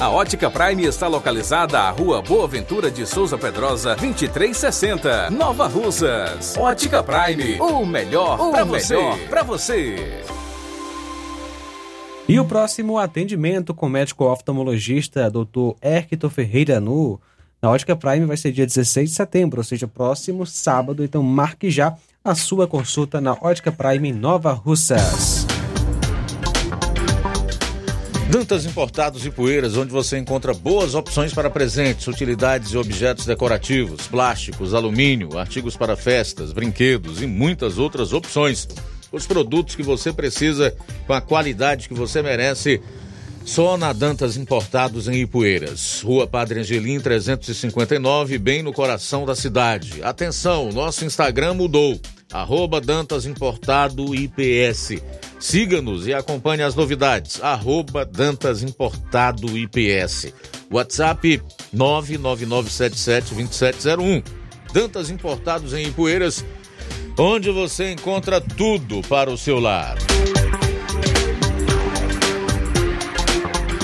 A Ótica Prime está localizada à Rua Boa Ventura de Souza Pedrosa, 2360, Nova Russas. Ótica Prime, o melhor O para melhor você. Para você. E o próximo atendimento com o médico oftalmologista Dr. Herquito Ferreira no na Ótica Prime vai ser dia 16 de setembro, ou seja, próximo sábado. Então marque já a sua consulta na Ótica Prime em Nova Russas. Dantas Importados e Poeiras, onde você encontra boas opções para presentes, utilidades e objetos decorativos, plásticos, alumínio, artigos para festas, brinquedos e muitas outras opções. Os produtos que você precisa com a qualidade que você merece. Só na Dantas Importados em Ipueiras. Rua Padre Angelim 359, bem no coração da cidade. Atenção, nosso Instagram mudou. Arroba Dantas Importado IPS. Siga-nos e acompanhe as novidades. Arroba Dantas Importado IPS. WhatsApp 999772701. Dantas Importados em Ipueiras, onde você encontra tudo para o seu lar.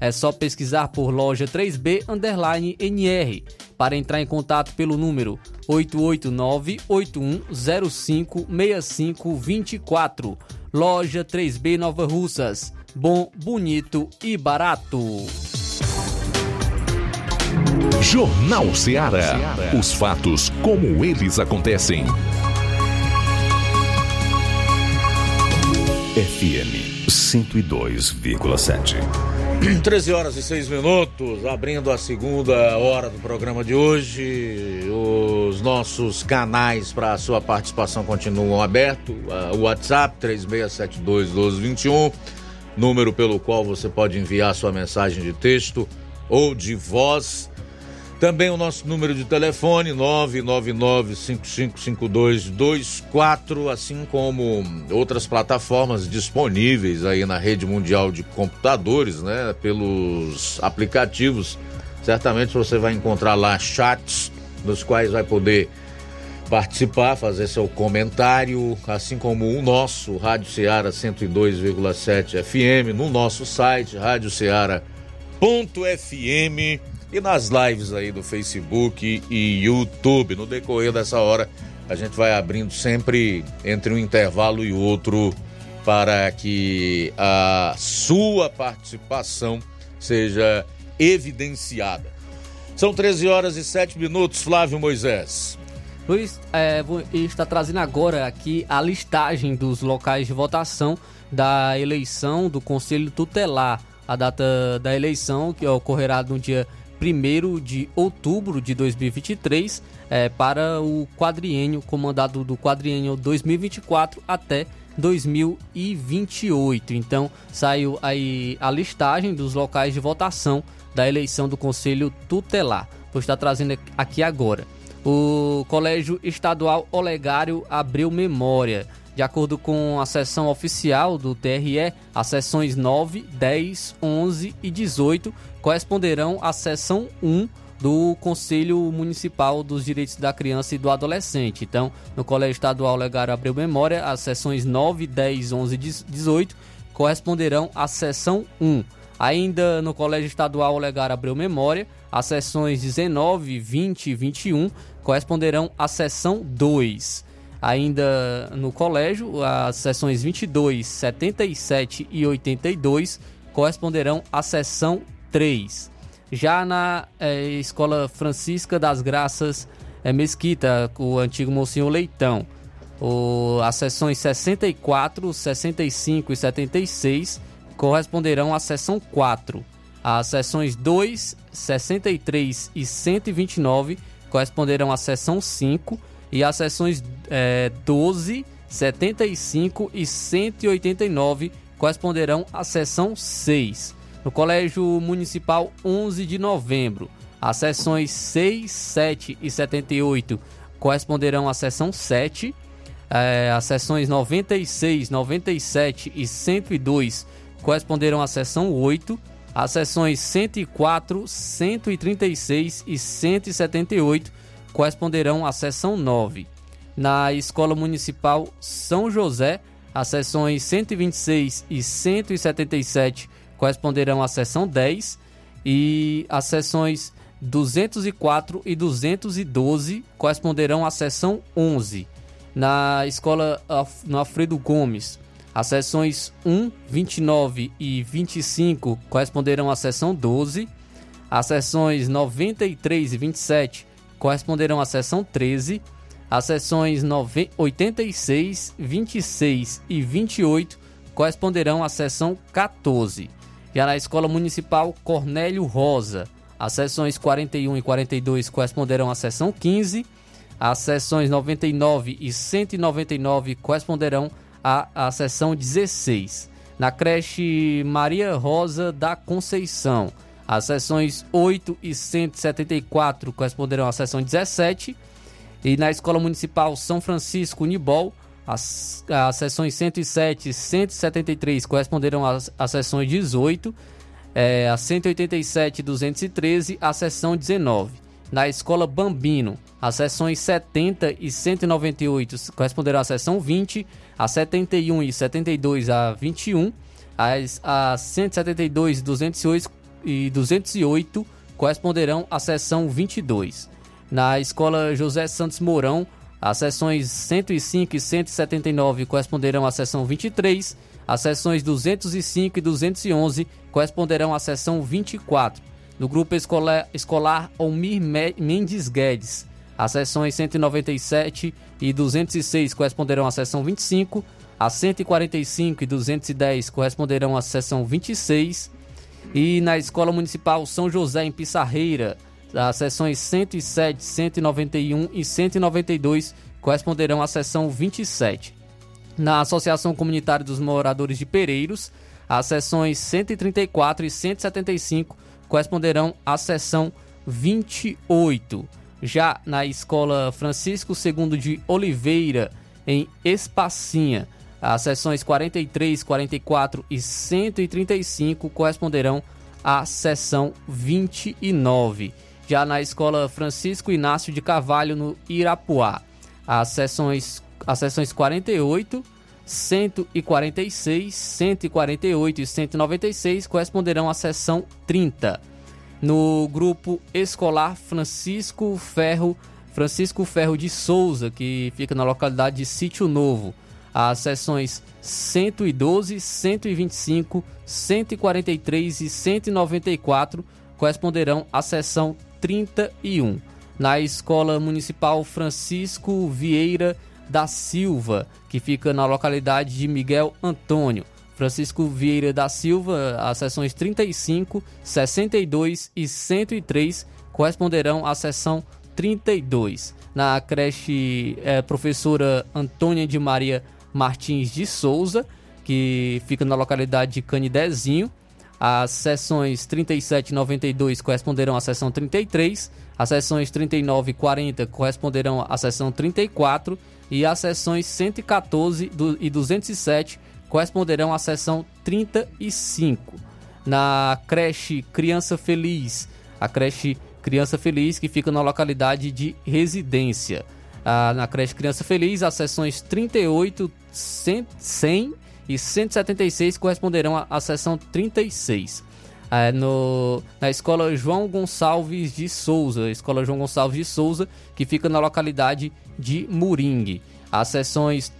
É só pesquisar por loja 3B underline NR. Para entrar em contato pelo número 889-8105-6524. Loja 3B Nova Russas. Bom, bonito e barato. Jornal Ceará. Os fatos como eles acontecem. FM 102,7. [CLEARS THROAT] 13 horas e 6 minutos, abrindo a segunda hora do programa de hoje. Os nossos canais para a sua participação continuam abertos. O WhatsApp 36721221, número pelo qual você pode enviar sua mensagem de texto ou de voz. Também o nosso número de telefone 999-555224, assim como outras plataformas disponíveis aí na rede mundial de computadores, né? Pelos aplicativos. Certamente você vai encontrar lá chats nos quais vai poder participar, fazer seu comentário, assim como o nosso Rádio Ceará 102,7 FM, no nosso site radioceara.fm e nas lives aí do Facebook e YouTube. No decorrer dessa hora, a gente vai abrindo sempre entre um intervalo e outro para que a sua participação seja evidenciada. São 13 horas e 7 minutos, Flávio Moisés. Luiz, é, estar trazendo agora aqui a listagem dos locais de votação da eleição do Conselho Tutelar. A data da eleição, que ocorrerá no dia 1 de outubro de 2023, é, para o quadriênio, comandado do quadriênio 2024 até 2028. Então, saiu aí a listagem dos locais de votação da eleição do Conselho Tutelar. Vou estar trazendo aqui agora. O Colégio Estadual Olegário abriu memória. De acordo com a seção oficial do TRE, as seções 9, 10, 11 e 18 corresponderão à seção 1 do Conselho Municipal dos Direitos da Criança e do Adolescente. Então, no Colégio Estadual Legário Abreu Memória, as sessões 9, 10, 11 e 18 corresponderão à sessão 1. Ainda no Colégio Estadual Olegário Abreu Memória, as sessões 19, 20 e 21 corresponderão à sessão 2. Ainda no colégio, as sessões 22, 77 e 82 corresponderão à sessão 3. Já na eh, Escola Francisca das Graças eh, Mesquita, o antigo Monsenhor Leitão, o, as sessões 64, 65 e 76 corresponderão à sessão 4. As sessões 2, 63 e 129 corresponderão à sessão 5 e as sessões é, 12, 75 e 189 corresponderão à sessão 6. No Colégio Municipal 11 de Novembro, as sessões 6, 7 e 78 corresponderão à sessão 7. É, as sessões 96, 97 e 102 corresponderão à sessão 8. As sessões 104, 136 e 178 corresponderão à seção 9. Na Escola Municipal São José, as sessões 126 e 177 corresponderão à seção 10 e as sessões 204 e 212 corresponderão à seção 11. Na Escola no Alfredo Gomes, as sessões 1, 29 e 25 corresponderão à seção 12. As sessões 93 e 27 corresponderão à seção 13. As sessões 86, 26 e 28 corresponderão à seção 14. Já na Escola Municipal Cornélio Rosa, as sessões 41 e 42 corresponderão à seção 15. As sessões 99 e 199 corresponderão à, à seção 16. Na creche Maria Rosa da Conceição, as sessões 8 e 174 corresponderão à seção 17. E na Escola Municipal São Francisco Unibol, as, as sessões 107 e 173 corresponderão às, às sessões 18. É, a 187 e 213, a seção 19. Na Escola Bambino, as sessões 70 e 198 corresponderão à seção 20, a 71 e 72 a 21, as, a 172 e 208 e 208 corresponderão à seção 22. Na Escola José Santos Mourão, as sessões 105 e 179 corresponderão à seção 23, as sessões 205 e 211 corresponderão à seção 24. No grupo escolar, escolar Mendes Guedes, as sessões 197 e 206 corresponderão à seção 25, as 145 e 210 corresponderão à seção 26 e na Escola Municipal São José, em Pissarreira, as sessões 107, 191 e 192 corresponderão à seção 27. Na Associação Comunitária dos Moradores de Pereiros, as sessões 134 e 175 corresponderão à seção 28. Já na Escola Francisco II de Oliveira, em Espacinha, as sessões 43, 44 e 135 corresponderão à sessão 29. Já na Escola Francisco Inácio de Carvalho, no Irapuá, as sessões, as sessões 48, 146, 148 e 196 corresponderão à sessão 30. No grupo escolar Francisco Ferro, Francisco Ferro de Souza, que fica na localidade de Sítio Novo, as sessões 112, 125, 143 e 194 corresponderão à sessão 31. Na Escola Municipal Francisco Vieira da Silva, que fica na localidade de Miguel Antônio. Francisco Vieira da Silva, as sessões 35, 62 e 103 corresponderão à sessão 32. Na creche é, professora Antônia de Maria Martins de Souza, que fica na localidade de Canidezinho. As sessões 37 e 92 corresponderão à sessão 33, as sessões 39 e 40 corresponderão à sessão 34 e as sessões 114 e 207 corresponderão à sessão 35. Na creche Criança Feliz, a creche Criança Feliz, que fica na localidade de Residência. Ah, na creche Criança Feliz, as sessões 38, 100, 100 e 176 corresponderão à, à sessão 36. É, no, na escola João Gonçalves de Souza, escola João Gonçalves de Souza, que fica na localidade de Moringue. As sessões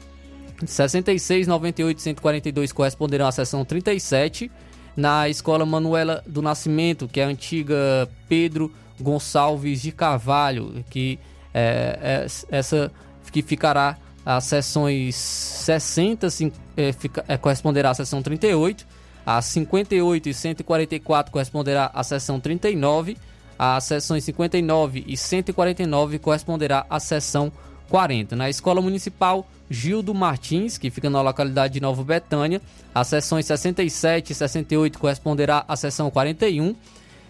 66, 98 e 142 corresponderão à sessão 37. Na escola Manuela do Nascimento, que é a antiga Pedro Gonçalves de Carvalho, que é, é essa que ficará as sessões 60 é, fica, é, corresponderá à sessão 38, a 58 e 144 corresponderá à sessão 39, as sessões 59 e 149 corresponderá à sessão 40. Na Escola Municipal Gildo Martins, que fica na localidade de Nova Betânia, as sessões 67 e 68 corresponderá à sessão 41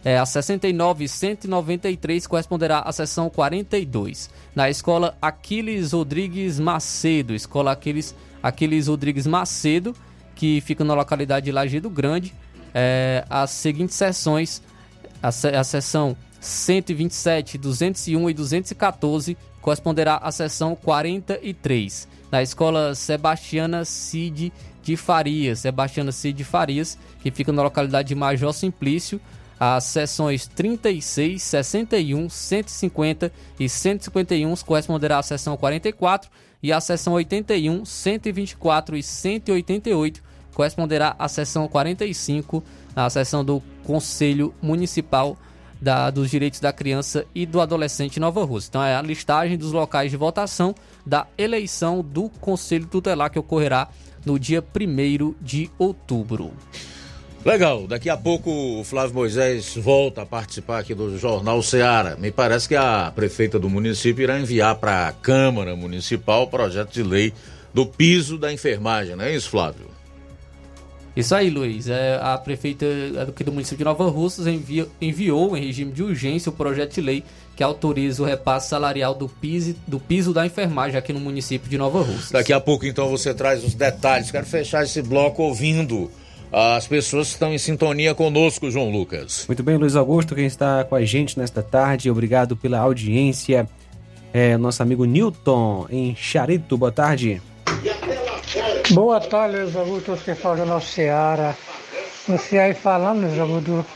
é, a 69 e 193 corresponderá à seção 42. Na escola Aquiles Rodrigues Macedo, escola Aquiles, Aquiles Rodrigues Macedo, que fica na localidade de Lajeado Grande, é, as seguintes sessões, a, a seção 127, 201 e 214 corresponderá à seção 43. Na escola Sebastiana Cid de Farias, Sebastiana Cid de Farias, que fica na localidade de Major Simplício, as seções 36, 61, 150 e 151 corresponderá à seção 44 e a seção 81, 124 e 188 corresponderá à seção 45, a seção do Conselho Municipal da, dos Direitos da Criança e do Adolescente Nova Rússia. Então é a listagem dos locais de votação da eleição do Conselho Tutelar que ocorrerá no dia 1 de outubro. Legal, daqui a pouco o Flávio Moisés volta a participar aqui do Jornal Ceará. Me parece que a prefeita do município irá enviar para a Câmara Municipal o projeto de lei do piso da enfermagem, não é isso, Flávio? Isso aí, Luiz. É, a prefeita aqui do município de Nova Russas envia, enviou em regime de urgência o projeto de lei que autoriza o repasse salarial do piso, do piso da enfermagem aqui no município de Nova Russas. Daqui a pouco, então, você traz os detalhes. Quero fechar esse bloco ouvindo as pessoas estão em sintonia conosco, João Lucas. Muito bem, Luiz Augusto, quem está com a gente nesta tarde, obrigado pela audiência. É nosso amigo Newton, em Charito, boa tarde. Boa tarde, Luiz Augusto, você fala do nosso Ceará. Você aí falando, Luiz Augusto, do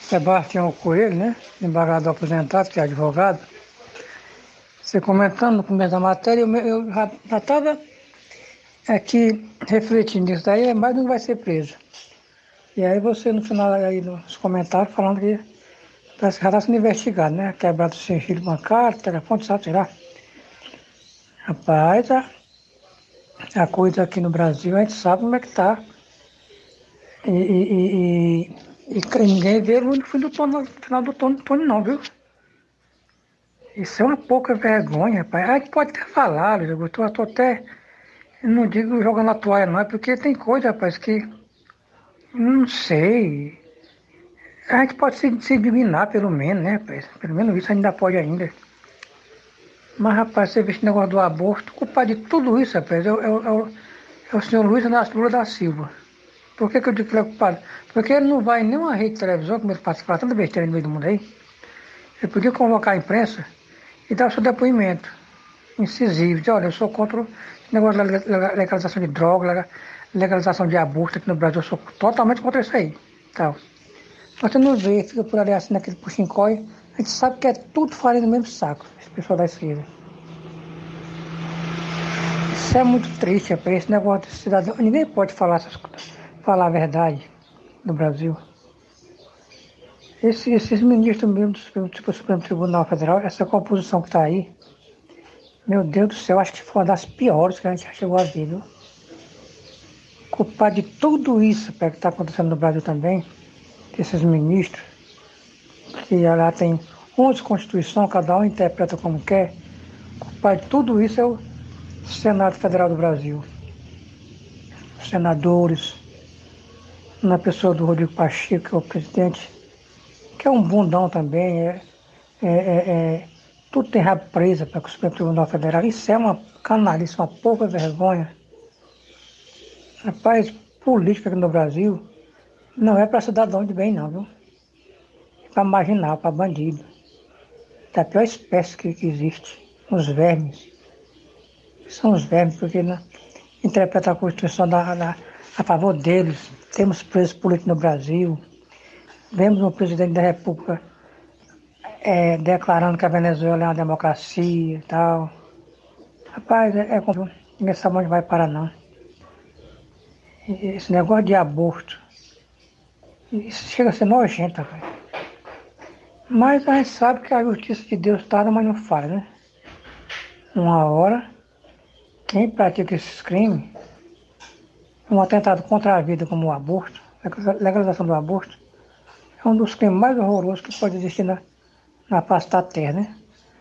Sebastião Coelho, né? Embargador aposentado, que é advogado. Você comentando no começo da matéria, eu, eu já estava aqui refletindo nisso daí, é mais um vai ser preso. E aí você no final aí nos comentários falando que que já está sendo investigado, né? Quebrado o sigilo bancário, telefone, sabe, será? Rapaz, a, a coisa aqui no Brasil a gente sabe como é que tá. E, e, e, e ninguém vê o fim do túnel, no final do túnel, não, viu? Isso é uma pouca vergonha, rapaz. A gente pode até falar, eu estou até. Não digo jogando a toalha, não, é porque tem coisa, rapaz, que não sei. A gente pode se, se eliminar, pelo menos, né, rapaz? Pelo menos isso ainda pode ainda. Mas, rapaz, você vê esse negócio do aborto, o culpado de tudo isso, rapaz, é, é, é, é o senhor Luiz Inácio Lula da Silva. Por que, que eu digo que ele é culpado? Porque ele não vai em nenhuma rede de televisão, como ele participa tanta besteira no meio do mundo aí. Ele podia convocar a imprensa e dar o seu depoimento incisivo. Dizer, olha, eu sou contra negócio da legalização de droga, legalização de aborto aqui no Brasil, eu sou totalmente contra isso aí. Mas você não vê, fica por ali assim naquele puxincói, a gente sabe que é tudo farinha no mesmo saco, esse pessoal da esquerda. Isso é muito triste, rapaz, esse negócio de cidadão. Ninguém pode falar, essas, falar a verdade no Brasil. Esse, esses ministros mesmo do, do Supremo Tribunal Federal, essa composição que está aí, meu Deus do céu, acho que foi uma das piores que a gente já chegou a ver, viu? Culpado de tudo isso que está acontecendo no Brasil também, desses ministros, que lá tem 11 constituições, cada um interpreta como quer. Culpado de tudo isso é o Senado Federal do Brasil. Os senadores, na pessoa do Rodrigo Pacheco, que é o presidente, que é um bundão também, é, é, é, é tudo tem rabo presa para o Supremo Tribunal Federal. Isso é uma canalice, uma pouca vergonha. Rapaz, política aqui no Brasil não é para cidadão de bem, não, viu? É para marginal, para bandido. da pior espécie que, existe, os vermes. São os vermes, porque né, interpreta a Constituição a favor deles. Temos presos políticos no Brasil. Vemos um presidente da República é, declarando que a Venezuela é uma democracia e tal. Rapaz, é, é ninguém sabe onde vai parar não. Esse negócio de aborto, isso chega a ser nojento, rapaz. Mas a gente sabe que a justiça de Deus está, mas não faz, né? Uma hora, quem pratica esses crimes, um atentado contra a vida como o aborto, a legalização do aborto, é um dos crimes mais horrorosos que pode existir na, na face da terra, né?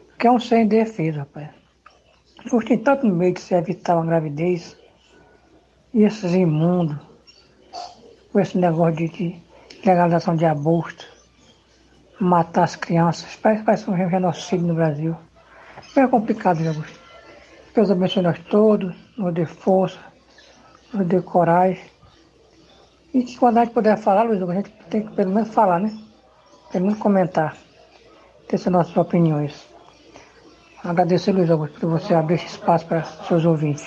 Porque é um sem defesa, rapaz. Hoje tem tanto meio de se evitar uma gravidez, e esses imundos, com esse negócio de, de legalização de aborto, matar as crianças, parece, parece um genocídio no Brasil. É complicado, né, Augusto? Deus abençoe nós todos, nos dê força, nos dê coragem. E que quando a gente puder falar, Luiz, a gente tem que pelo menos falar, né? Pelo menos comentar, ter essas nossas opiniões. Agradecer, Luiz Augusto, por você abrir esse espaço para seus ouvintes.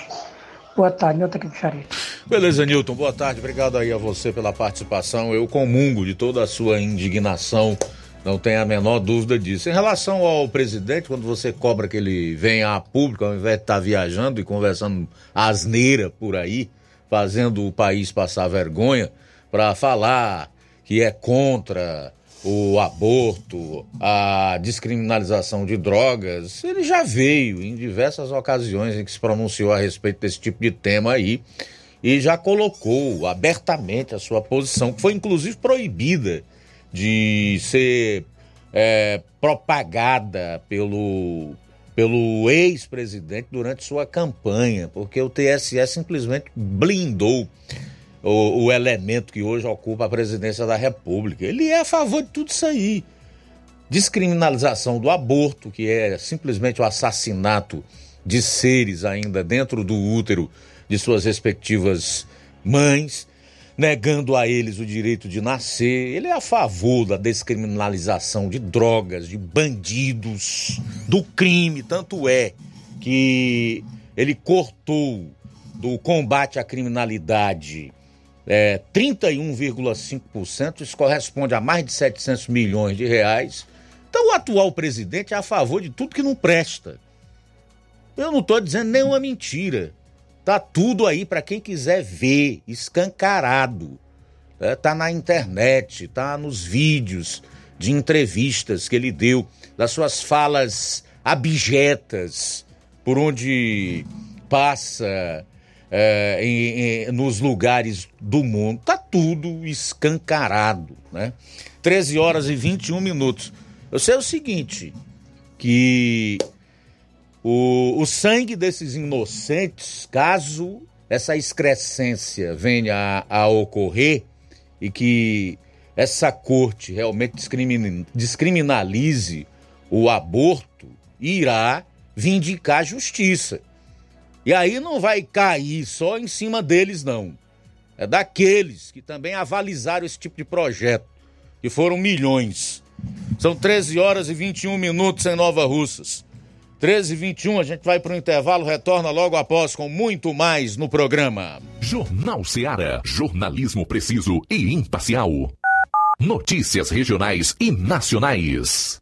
Boa tarde, Nilton Charito. Beleza, Nilton, boa tarde. Obrigado aí a você pela participação. Eu comungo de toda a sua indignação, não tenho a menor dúvida disso. Em relação ao presidente, quando você cobra que ele venha a público, ao invés de estar viajando e conversando asneira por aí, fazendo o país passar vergonha, para falar que é contra o aborto, a descriminalização de drogas, ele já veio em diversas ocasiões em que se pronunciou a respeito desse tipo de tema aí e já colocou abertamente a sua posição, que foi inclusive proibida de ser é, propagada pelo, pelo ex-presidente durante sua campanha, porque o TSE simplesmente blindou o, o, elemento que hoje ocupa a presidência da República. Ele é a favor de tudo isso aí. Descriminalização do aborto, que é simplesmente o assassinato de seres ainda dentro do útero de suas respectivas mães, negando a eles o direito de nascer. Ele é a favor da descriminalização de drogas, de bandidos, do crime. Tanto é que ele cortou do combate à criminalidade é, 31,5%, isso corresponde a mais de 700 milhões de reais. Então o atual presidente é a favor de tudo que não presta. Eu não estou dizendo nenhuma mentira. Tá tudo aí para quem quiser ver, escancarado. É, tá na internet, tá nos vídeos de entrevistas que ele deu, das suas falas abjetas, por onde passa é, em, em, nos lugares do mundo. Tá tudo escancarado, né? 13 horas e 21 minutos. Eu sei o seguinte, que o, o sangue desses inocentes, caso essa excrescência venha a, a ocorrer e que essa corte realmente discrimin, descriminalize o aborto, irá vindicar a justiça. E aí não vai cair só em cima deles, não. É daqueles que também avalizaram esse tipo de projeto, que foram milhões. São 13 horas e 21 minutos em Nova Russas. 13 e 21, a gente vai para o intervalo, retorna logo após com muito mais no programa. Jornal Seara. Jornalismo preciso e imparcial. Notícias regionais e nacionais.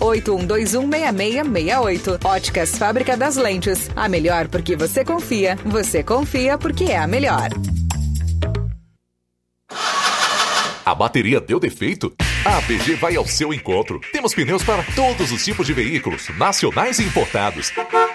81216668. Óticas Fábrica das Lentes. A melhor porque você confia. Você confia porque é a melhor. A bateria deu defeito? A ABG vai ao seu encontro. Temos pneus para todos os tipos de veículos, nacionais e importados.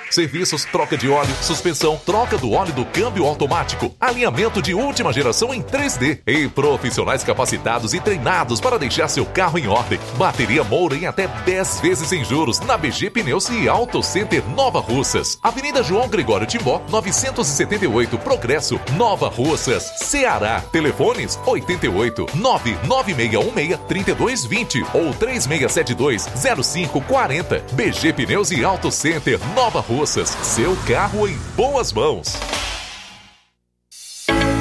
Serviços, troca de óleo, suspensão, troca do óleo do câmbio automático, alinhamento de última geração em 3D e profissionais capacitados e treinados para deixar seu carro em ordem. Bateria Moura em até 10 vezes sem juros na BG Pneus e Auto Center Nova Russas. Avenida João Gregório Timbó, 978 Progresso, Nova Russas, Ceará. Telefones 88 99616 3220 ou 3672 0540. BG Pneus e Auto Center Nova Russas. Seu carro em boas mãos.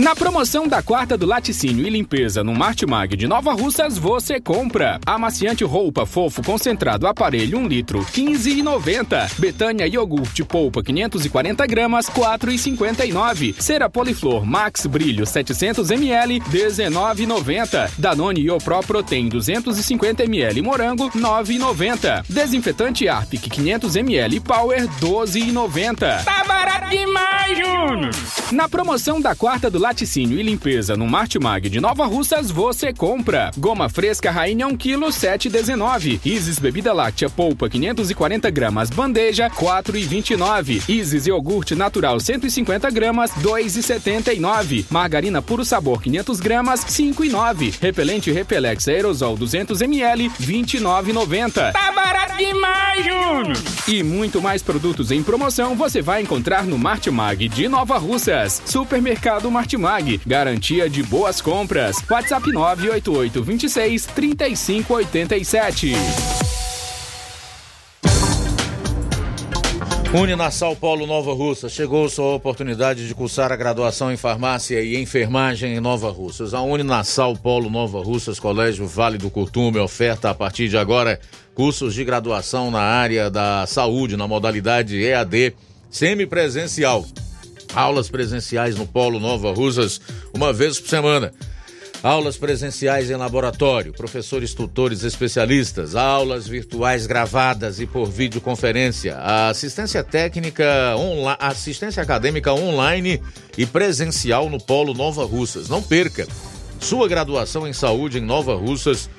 Na promoção da quarta do laticínio e limpeza no Martimag de Nova Russas, você compra. Amaciante roupa fofo concentrado aparelho 1 litro, 15,90. Betânia iogurte polpa 540 gramas, 4,59. Cera Poliflor Max Brilho 700 ml, 19,90. Danone Iopro Protein 250 ml morango, 9,90. Desinfetante Arpic 500 ml Power, 12,90. Tá barato demais, Júnior! Na promoção da quarta do laticínio e limpeza no Martimag de Nova Russas, você compra. Goma fresca Rainha 1 kg, 7,19. Isis bebida láctea polpa 540 gramas bandeja, 4,29. Isis iogurte natural 150 gramas, 2,79. Margarina puro sabor 500 gramas, 5,9. Repelente Repelex aerosol 200 ml, 29,90. Tá barato demais, Júnior! E muito mais produtos em promoção você vai encontrar no Martimag de Nova Russas. Supermercado Martimag, garantia de boas compras. WhatsApp 988 26 3587. Uninasal Polo Nova Russa. Chegou sua oportunidade de cursar a graduação em farmácia e enfermagem em Nova Russas. A Uninasal Polo Nova Russas, Colégio Vale do Curtume, oferta a partir de agora cursos de graduação na área da saúde, na modalidade EAD semipresencial. Aulas presenciais no Polo Nova Russas, uma vez por semana. Aulas presenciais em laboratório, professores tutores especialistas, aulas virtuais gravadas e por videoconferência, assistência técnica, onla, assistência acadêmica online e presencial no Polo Nova Russas. Não perca! Sua graduação em saúde em Nova Russas,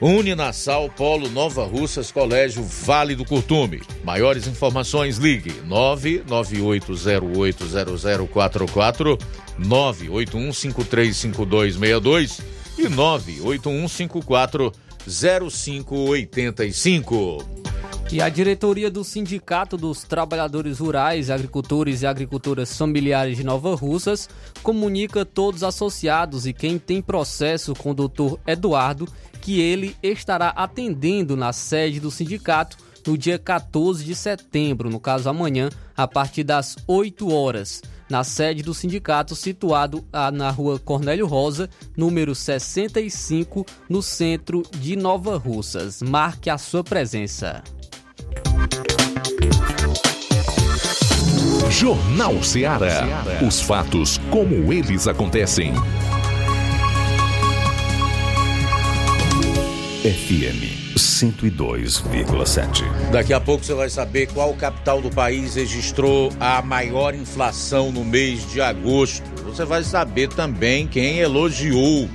Uninasal Polo Nova Russas, Colégio Vale do Curtume. Maiores informações, ligue 981580044, 981535262 e 981540585. E a diretoria do Sindicato dos Trabalhadores Rurais, Agricultores e Agricultoras Familiares de Nova Russas comunica todos associados e quem tem processo com o doutor Eduardo que ele estará atendendo na sede do sindicato no dia 14 de setembro, no caso amanhã, a partir das 8 horas, na sede do sindicato situado na rua Cornélio Rosa, número 65, no centro de Nova Russas. Marque a sua presença. Jornal Ceará. Os fatos como eles acontecem. FM 102,7. Daqui a pouco você vai saber qual capital do país registrou a maior inflação no mês de agosto. Você vai saber também quem elogiou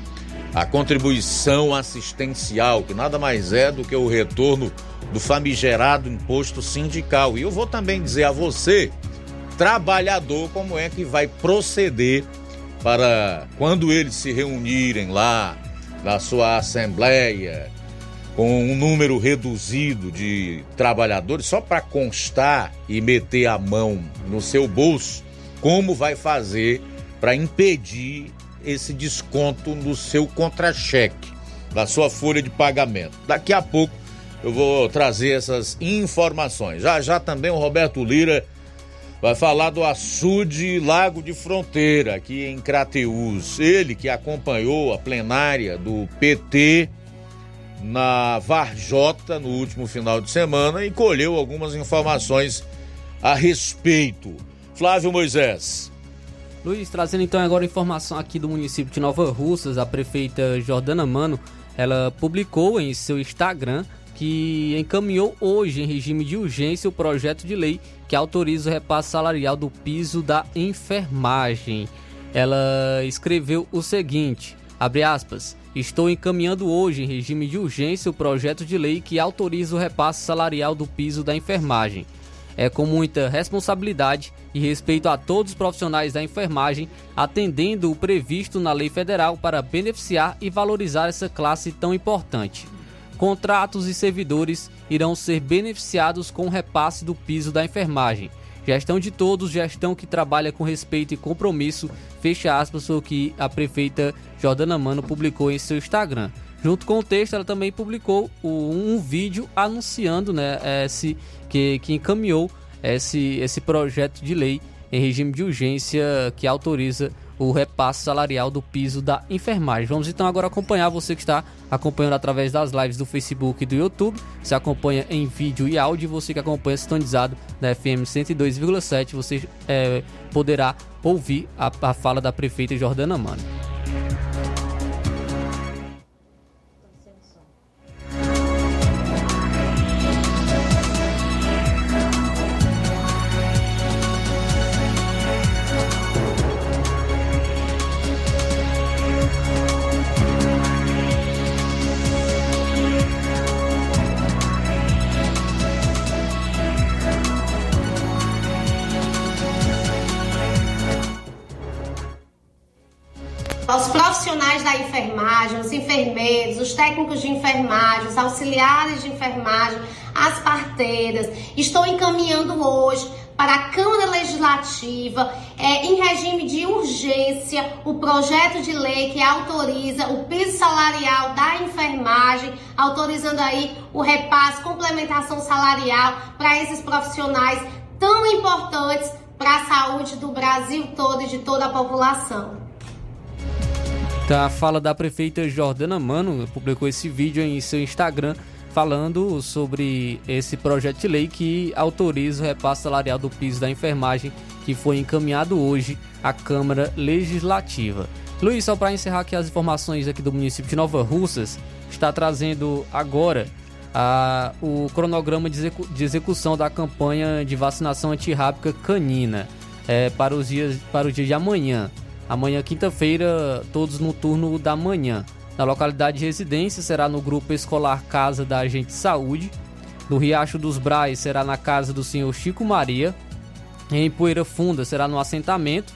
a contribuição assistencial, que nada mais é do que o retorno do famigerado imposto sindical. E eu vou também dizer a você, trabalhador, como é que vai proceder para quando eles se reunirem lá na sua assembleia com um número reduzido de trabalhadores, só para constar e meter a mão no seu bolso, como vai fazer para impedir esse desconto no seu contra-cheque, da sua folha de pagamento. Daqui a pouco eu vou trazer essas informações. Já já também o Roberto Lira vai falar do açude Lago de Fronteira, aqui em Crateús. Ele que acompanhou a plenária do PT na Varjota no último final de semana e colheu algumas informações a respeito. Flávio Moisés. Luiz, trazendo então agora informação aqui do município de Nova Russas, a prefeita Jordana Mano, ela publicou em seu Instagram que encaminhou hoje em regime de urgência o projeto de lei que autoriza o repasse salarial do piso da enfermagem. Ela escreveu o seguinte, abre aspas, Estou encaminhando hoje, em regime de urgência, o projeto de lei que autoriza o repasse salarial do piso da enfermagem. É com muita responsabilidade e respeito a todos os profissionais da enfermagem, atendendo o previsto na lei federal para beneficiar e valorizar essa classe tão importante. Contratos e servidores irão ser beneficiados com o repasse do piso da enfermagem. Gestão de todos, gestão que trabalha com respeito e compromisso, fecha aspas, o que a prefeita Jordana Mano publicou em seu Instagram. Junto com o texto, ela também publicou um vídeo anunciando né, esse, que, que encaminhou esse, esse projeto de lei em regime de urgência que autoriza o repasse salarial do piso da enfermagem. Vamos então agora acompanhar você que está acompanhando através das lives do Facebook e do YouTube. Você acompanha em vídeo e áudio. Você que acompanha sintonizado na FM 102,7, você é, poderá ouvir a, a fala da prefeita Jordana Mano. Enfermagem, os enfermeiros, os técnicos de enfermagem, os auxiliares de enfermagem, as parteiras. Estou encaminhando hoje para a Câmara Legislativa, é, em regime de urgência, o projeto de lei que autoriza o piso salarial da enfermagem, autorizando aí o repasse, complementação salarial para esses profissionais tão importantes para a saúde do Brasil todo e de toda a população. Tá, a fala da prefeita Jordana Mano publicou esse vídeo em seu Instagram falando sobre esse projeto de lei que autoriza o repasse salarial do piso da enfermagem que foi encaminhado hoje à Câmara Legislativa. Luiz, só para encerrar aqui as informações aqui do município de Nova Russas, está trazendo agora a, o cronograma de, execu de, execução da campanha de vacinação antirrábica canina é, para, os dias, para o dia de amanhã. Amanhã, quinta-feira, todos no turno da manhã. Na localidade de residência será no grupo escolar Casa da Agente de Saúde. No Riacho dos Brais será na casa do senhor Chico Maria. Em Poeira Funda será no assentamento.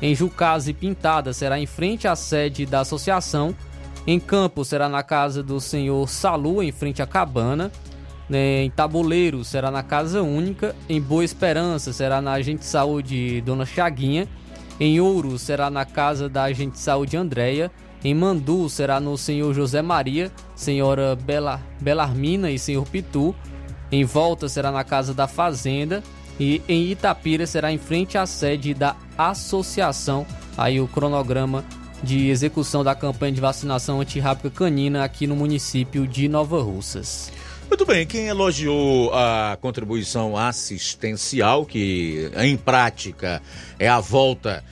Em Jucás e Pintada será em frente à sede da associação. Em Campos será na casa do senhor Salu, em frente à cabana. Em Tabuleiro será na Casa Única. Em Boa Esperança será na Agente de Saúde Dona Chaguinha. Em Ouro será na casa da agente de saúde Andréia. Em Mandu será no senhor José Maria, senhora Bela, Belarmina e senhor Pitu. Em Volta será na casa da Fazenda. E em Itapira será em frente à sede da associação. Aí o cronograma de execução da campanha de vacinação antirrábica canina aqui no município de Nova Russas. Muito bem, quem elogiou a contribuição assistencial, que em prática é a volta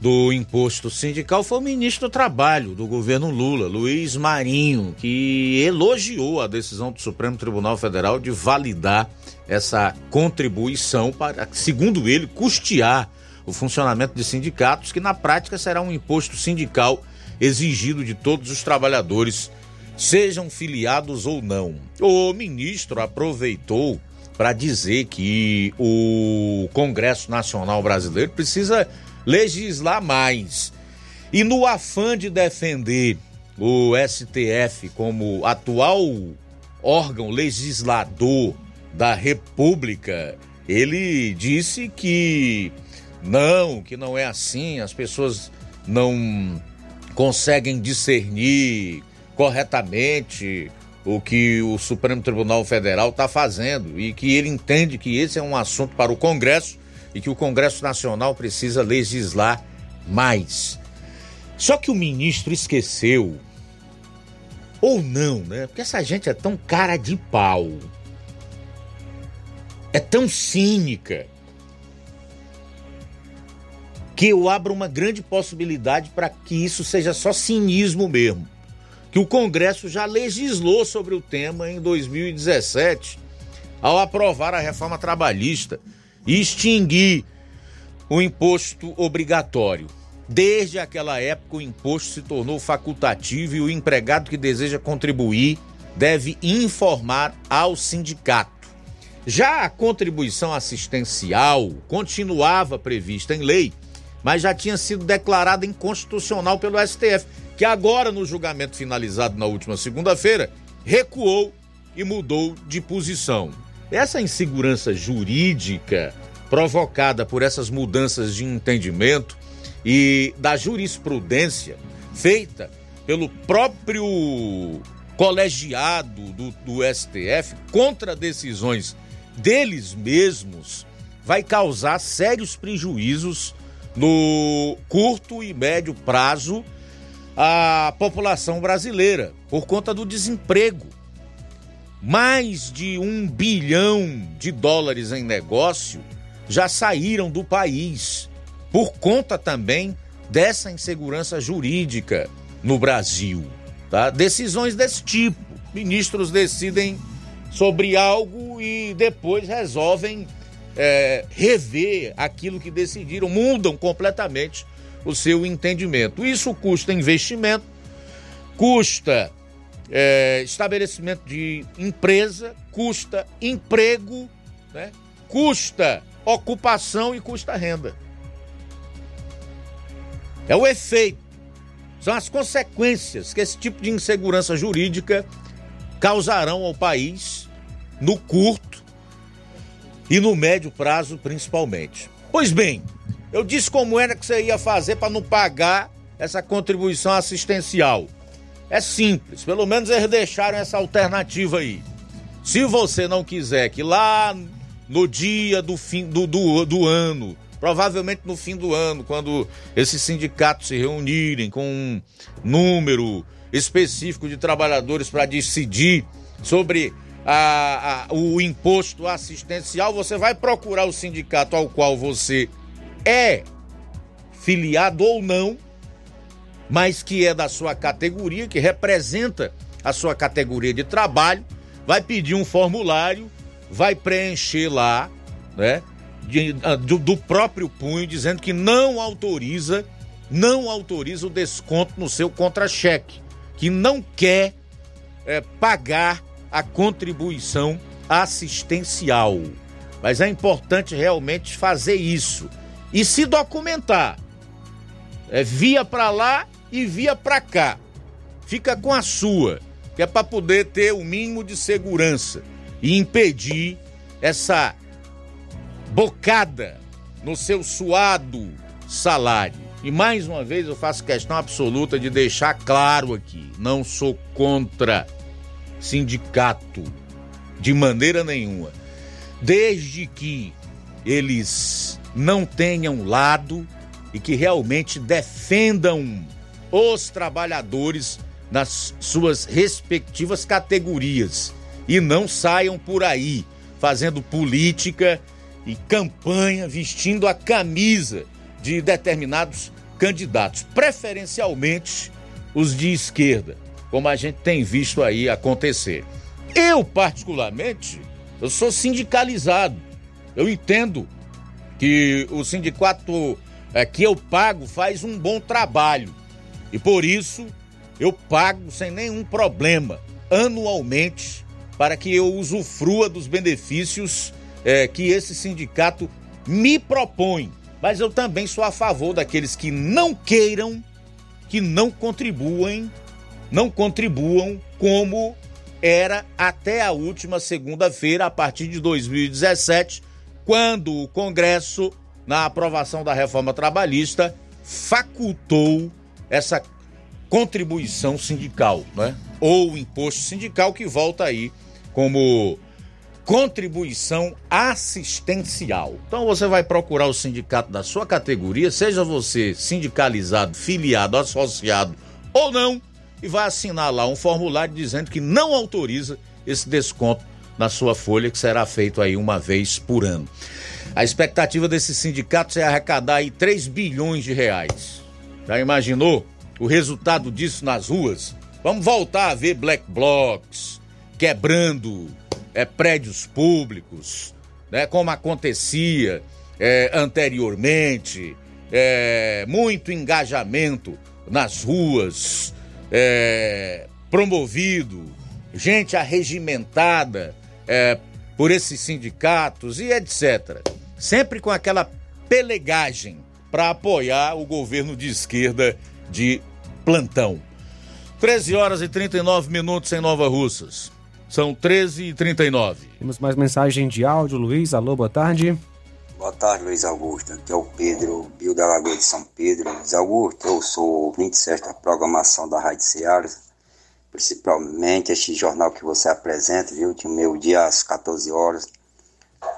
do imposto sindical, foi o ministro do Trabalho do governo Lula, Luiz Marinho, que elogiou a decisão do Supremo Tribunal Federal de validar essa contribuição para, segundo ele, custear o funcionamento de sindicatos, que na prática será um imposto sindical exigido de todos os trabalhadores sejam filiados ou não. O ministro aproveitou para dizer que o Congresso Nacional Brasileiro precisa legislar mais. E no afã de defender o STF como atual órgão legislador da República, ele disse que não, que não é assim, as pessoas não conseguem discernir corretamente o que o Supremo Tribunal Federal está fazendo e que ele entende que esse é um assunto para o Congresso e que o Congresso Nacional precisa legislar mais. Só que o ministro esqueceu, ou não, né? Porque essa gente é tão cara de pau, é tão cínica, que eu abro uma grande possibilidade para que isso seja só cinismo mesmo que o Congresso já legislou sobre o tema em 2017, ao aprovar a reforma trabalhista e extinguir o imposto obrigatório. Desde aquela época, o imposto se tornou facultativo e o empregado que deseja contribuir deve informar ao sindicato. Já a contribuição assistencial continuava prevista em lei, mas já tinha sido declarada inconstitucional pelo STF que agora, no julgamento finalizado na última segunda-feira, recuou e mudou de posição. Essa insegurança jurídica provocada por essas mudanças de entendimento e da jurisprudência feita pelo próprio colegiado do, do STF contra decisões deles mesmos vai causar sérios prejuízos no curto e médio prazo a população brasileira por conta do desemprego. Mais de um bilhão de dólares em negócio já saíram do país por conta também dessa insegurança jurídica no Brasil. Tá? Decisões desse tipo. Ministros decidem sobre algo e depois resolvem é, rever aquilo que decidiram, mudam completamente o seu entendimento. Isso custa investimento, custa é, estabelecimento de empresa, custa emprego, né? custa ocupação e custa renda. É o efeito, são as consequências que esse tipo de insegurança jurídica causarão ao país no curto e no médio prazo, principalmente. Pois bem, eu disse como era que você ia fazer para não pagar essa contribuição assistencial. É simples, pelo menos eles deixaram essa alternativa aí. Se você não quiser que lá no dia do fim do, do, do ano, provavelmente no fim do ano, quando esses sindicatos se reunirem com um número específico de trabalhadores para decidir sobre a, a, o imposto assistencial, você vai procurar o sindicato ao qual você é filiado ou não, mas que é da sua categoria, que representa a sua categoria de trabalho, vai pedir um formulário, vai preencher lá, né, de, ah, do, do próprio punho, dizendo que não autoriza, não autoriza o desconto no seu contra-cheque, que não quer é, pagar a contribuição assistencial. Mas é importante realmente fazer isso e se documentar. É via para lá e via para cá. Fica com a sua, que é para poder ter o mínimo de segurança e impedir essa bocada no seu suado salário. E mais uma vez eu faço questão absoluta de deixar claro aqui: não sou contra sindicato de maneira nenhuma, desde que eles não tenham lado e que realmente defendam os trabalhadores nas suas respectivas categorias e não saiam por aí fazendo política e campanha vestindo a camisa de determinados candidatos, preferencialmente os de esquerda, como a gente tem visto aí acontecer. Eu, particularmente, eu sou sindicalizado. Eu entendo que o sindicato é, que eu pago faz um bom trabalho. E por isso eu pago sem nenhum problema, anualmente, para que eu usufrua dos benefícios é, que esse sindicato me propõe. Mas eu também sou a favor daqueles que não queiram, que não contribuem, não contribuam como era até a última segunda-feira, a partir de 2017, quando o Congresso, na aprovação da reforma trabalhista, facultou essa contribuição sindical, né? Ou imposto sindical que volta aí como contribuição assistencial. Então você vai procurar o sindicato da sua categoria, seja você sindicalizado, filiado, associado ou não, e vai assinar lá um formulário dizendo que não autoriza esse desconto na sua folha que será feito aí uma vez por ano. A expectativa desses sindicatos é arrecadar aí 3 bilhões de reais. Já imaginou o resultado disso nas ruas? Vamos voltar a ver black blocs quebrando é, prédios públicos, né, como acontecia é, anteriormente, é, muito engajamento nas ruas, é, promovido, gente arregimentada é, por esses sindicatos e etc. Sempre com aquela pelegagem para apoiar o governo de esquerda de plantão. 13 horas e 39 minutos em Nova Russas. São 13 e 39. Temos mais mensagem de áudio, Luiz. Alô, boa tarde. Boa tarde, Luiz Augusto. Aqui é o Pedro, Bio da Lagoa de São Pedro. Luiz Augusto, eu sou 27 da programação da Rádio Seara, principalmente este jornal que você apresenta, viu? De meu dia às 14 horas.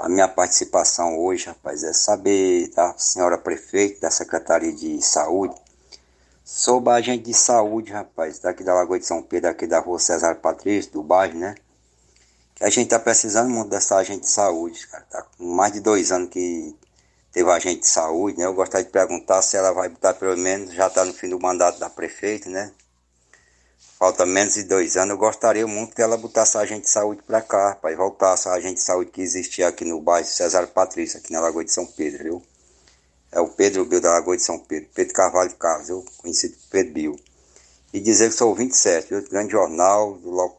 A minha participação hoje, rapaz, é saber da senhora prefeita da Secretaria de Saúde sobre a agente de saúde, rapaz, daqui da Lagoa de São Pedro, aqui da rua César Patrício, do bairro, né? Que a gente tá precisando muito dessa agente de saúde, cara. Tá com mais de dois anos que teve agente de saúde, né? Eu gostaria de perguntar se ela vai botar pelo menos, já tá no fim do mandato da prefeita, né? Falta menos de dois anos. Eu gostaria muito que ela botasse a agente de saúde para cá, rapaz. Voltasse a agente de saúde que existia aqui no bairro César Patrício, aqui na Lagoa de São Pedro, viu? É o Pedro Bill da Lagoa de São Pedro, Pedro Carvalho Carlos, eu conhecido Pedro Bill. E dizer que sou 27, viu? Grande jornal, do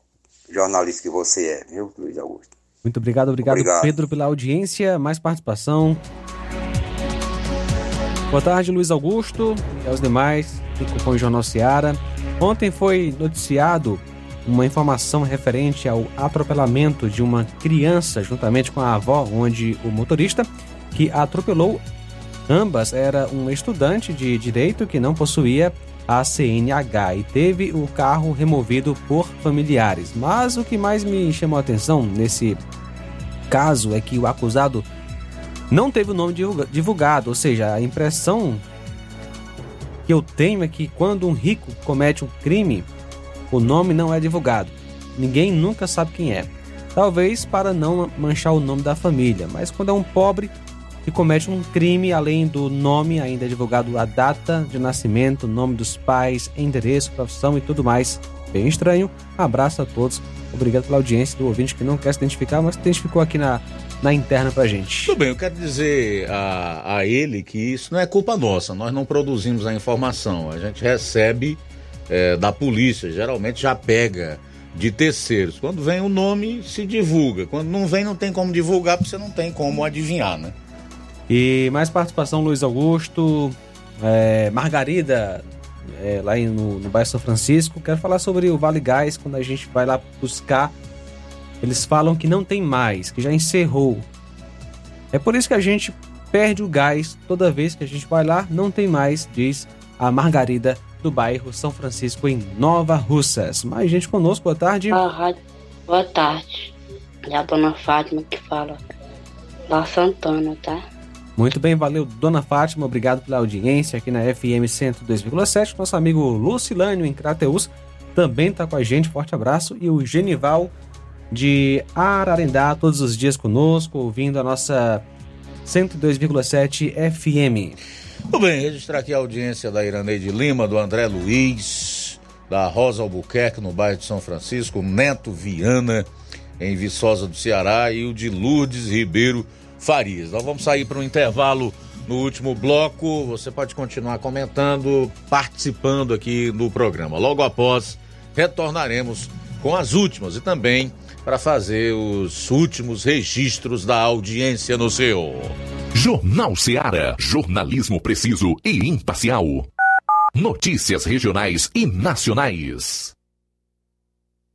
jornalista que você é, viu, Luiz Augusto? Muito obrigado, obrigado, obrigado, Pedro, pela audiência. Mais participação. Boa tarde, Luiz Augusto e aos demais que compõem o Jornal Seara. Ontem foi noticiado uma informação referente ao atropelamento de uma criança juntamente com a avó, onde o motorista que atropelou ambas era um estudante de direito que não possuía a CNH e teve o carro removido por familiares. Mas o que mais me chamou a atenção nesse caso é que o acusado não teve o nome divulgado, ou seja, a impressão que eu tenho é que quando um rico comete um crime, o nome não é divulgado. Ninguém nunca sabe quem é. Talvez para não manchar o nome da família, mas quando é um pobre que comete um crime, além do nome, ainda é divulgado a data de nascimento, nome dos pais, endereço, profissão e tudo mais. Bem estranho. Abraço a todos. Obrigado pela audiência do ouvinte que não quer se identificar, mas se identificou aqui na, na interna pra gente. Tudo bem, eu quero dizer a, a ele que isso não é culpa nossa, nós não produzimos a informação, a gente recebe é, da polícia, geralmente já pega de terceiros. Quando vem o nome, se divulga. Quando não vem, não tem como divulgar, porque você não tem como adivinhar, né? E mais participação, Luiz Augusto, é, Margarida, é, lá no, no bairro São Francisco. Quero falar sobre o Vale Gás, quando a gente vai lá buscar eles falam que não tem mais, que já encerrou. É por isso que a gente perde o gás toda vez que a gente vai lá, não tem mais, diz a Margarida do bairro São Francisco em Nova Russas. Mais gente conosco, boa tarde. Boa tarde. É a dona Fátima que fala da Santana, tá? Muito bem, valeu, dona Fátima. Obrigado pela audiência aqui na FM 102,7. Nosso amigo Lucilânio em Crateus também está com a gente. Forte abraço. E o Genival de Ararendá, todos os dias conosco, ouvindo a nossa 102,7 FM. Tudo bem, registrar aqui a audiência da Iraneide Lima, do André Luiz, da Rosa Albuquerque, no bairro de São Francisco, Neto Viana, em Viçosa do Ceará, e o de Lourdes Ribeiro Farias. Nós vamos sair para um intervalo no último bloco. Você pode continuar comentando, participando aqui no programa. Logo após, retornaremos com as últimas e também para fazer os últimos registros da audiência no seu. Jornal Seara. Jornalismo preciso e imparcial. Notícias regionais e nacionais.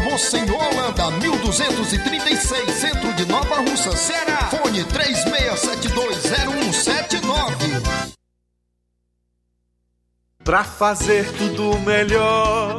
Mocenola, Holanda, 1236, centro de Nova Russa, Ceará. Fone 36720179. Pra fazer tudo melhor,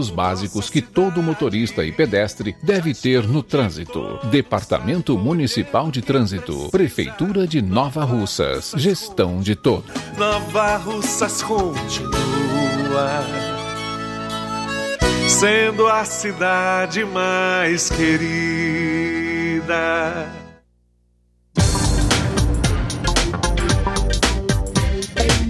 básicos que todo motorista e pedestre deve ter no trânsito. Departamento Municipal de Trânsito, Prefeitura de Nova Russas, Gestão de Todos. Nova Russas continua sendo a cidade mais querida.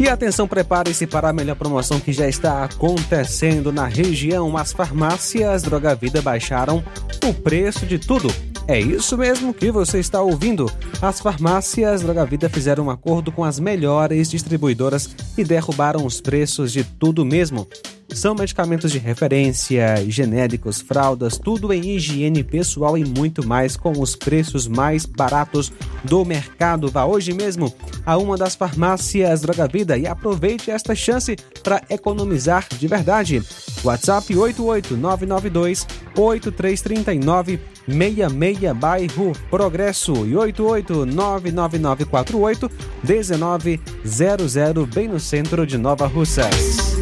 E atenção, prepare-se para a melhor promoção que já está acontecendo na região. As farmácias Droga Vida baixaram o preço de tudo. É isso mesmo que você está ouvindo. As farmácias Droga Vida fizeram um acordo com as melhores distribuidoras e derrubaram os preços de tudo mesmo. São medicamentos de referência, genéricos, fraldas, tudo em higiene pessoal e muito mais com os preços mais baratos do mercado. Vá hoje mesmo a uma das farmácias Droga Vida e aproveite esta chance para economizar de verdade. WhatsApp 88992 8339 66 bairro Progresso e 8899948 1900 bem no centro de Nova Russas.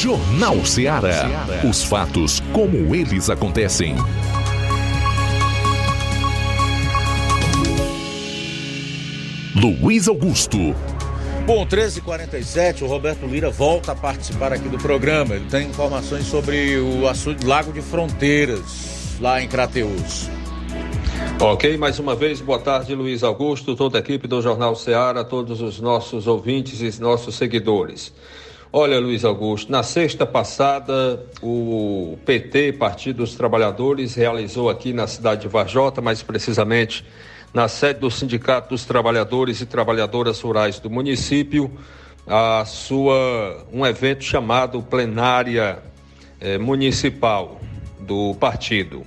Jornal Ceará. Os fatos como eles acontecem. Luiz Augusto. Bom, 13h47, o Roberto Lira volta a participar aqui do programa. Ele tem informações sobre o assunto Lago de Fronteiras, lá em Crateus. Ok, mais uma vez, boa tarde, Luiz Augusto, toda a equipe do Jornal Ceará, todos os nossos ouvintes e nossos seguidores. Olha, Luiz Augusto, na sexta passada, o PT, Partido dos Trabalhadores, realizou aqui na cidade de Varjota, mais precisamente na sede do Sindicato dos Trabalhadores e Trabalhadoras Rurais do município, a sua um evento chamado Plenária eh, Municipal do partido.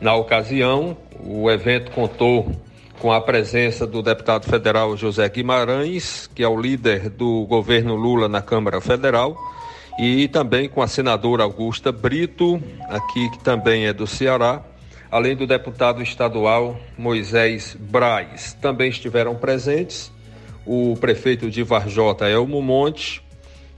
Na ocasião, o evento contou com a presença do deputado federal José Guimarães, que é o líder do governo Lula na Câmara Federal, e também com a senadora Augusta Brito, aqui que também é do Ceará, além do deputado estadual Moisés Braz. Também estiveram presentes o prefeito de Varjota, Elmo Monte,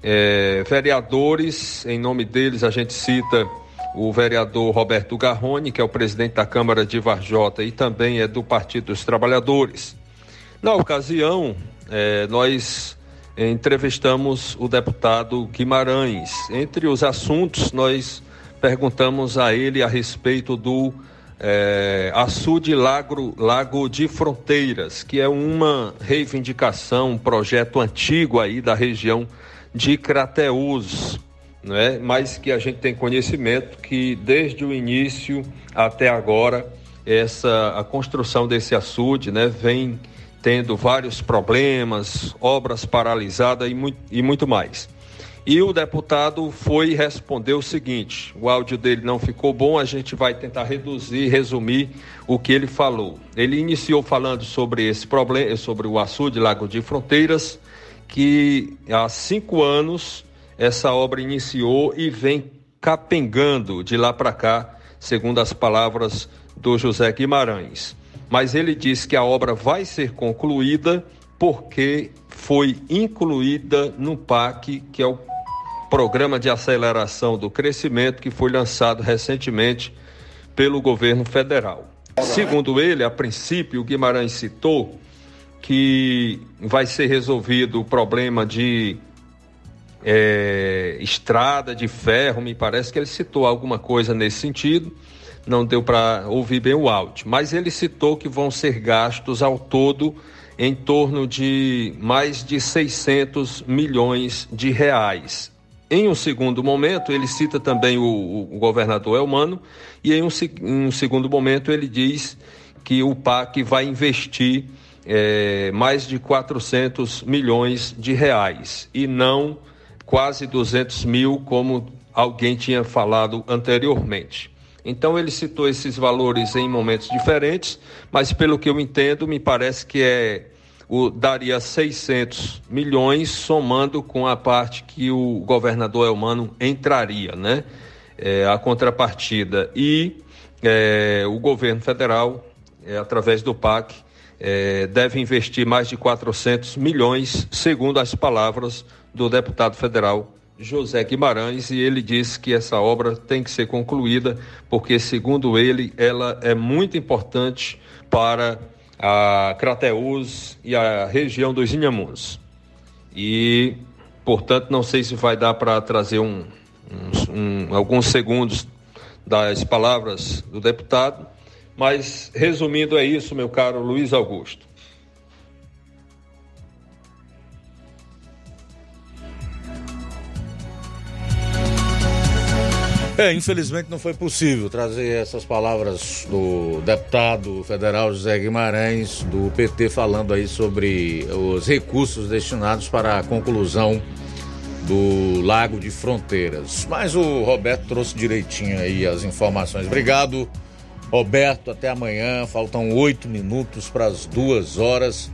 eh, vereadores, em nome deles a gente cita o vereador Roberto Garrone, que é o presidente da Câmara de Varjota e também é do Partido dos Trabalhadores. Na ocasião, eh, nós entrevistamos o deputado Guimarães. Entre os assuntos, nós perguntamos a ele a respeito do é, açude Lago, Lago de Fronteiras, que é uma reivindicação, um projeto antigo aí da região de Crateús, né? mas que a gente tem conhecimento que desde o início até agora essa a construção desse açude né, vem tendo vários problemas, obras paralisadas e muito, e muito mais. E o deputado foi respondeu o seguinte: o áudio dele não ficou bom, a gente vai tentar reduzir, resumir o que ele falou. Ele iniciou falando sobre esse problema, sobre o açude Lago de Fronteiras, que há cinco anos essa obra iniciou e vem capengando de lá para cá, segundo as palavras do José Guimarães. Mas ele disse que a obra vai ser concluída porque foi incluída no PAC, que é o Programa de Aceleração do Crescimento, que foi lançado recentemente pelo governo federal. Segundo ele, a princípio, o Guimarães citou que vai ser resolvido o problema de é, estrada de ferro, me parece que ele citou alguma coisa nesse sentido, não deu para ouvir bem o áudio, mas ele citou que vão ser gastos ao todo em torno de mais de 600 milhões de reais. Em um segundo momento, ele cita também o, o governador Elmano, e em um, em um, segundo momento ele diz que o PAC vai investir é, mais de 400 milhões de reais, e não quase 200 mil, como alguém tinha falado anteriormente. Então ele citou esses valores em momentos diferentes, mas pelo que eu entendo, me parece que é o, daria 600 milhões, somando com a parte que o governador Elmano entraria, né? É, a contrapartida. E é, o governo federal, é, através do PAC, é, deve investir mais de 400 milhões, segundo as palavras do deputado federal José Guimarães, e ele disse que essa obra tem que ser concluída, porque, segundo ele, ela é muito importante para a Crateús e a região dos Inhamuns. E, portanto, não sei se vai dar para trazer um, um, um, alguns segundos das palavras do deputado, mas resumindo é isso, meu caro Luiz Augusto. É, infelizmente não foi possível trazer essas palavras do deputado federal José Guimarães, do PT, falando aí sobre os recursos destinados para a conclusão do Lago de Fronteiras. Mas o Roberto trouxe direitinho aí as informações. Obrigado, Roberto. Até amanhã. Faltam oito minutos para as duas horas.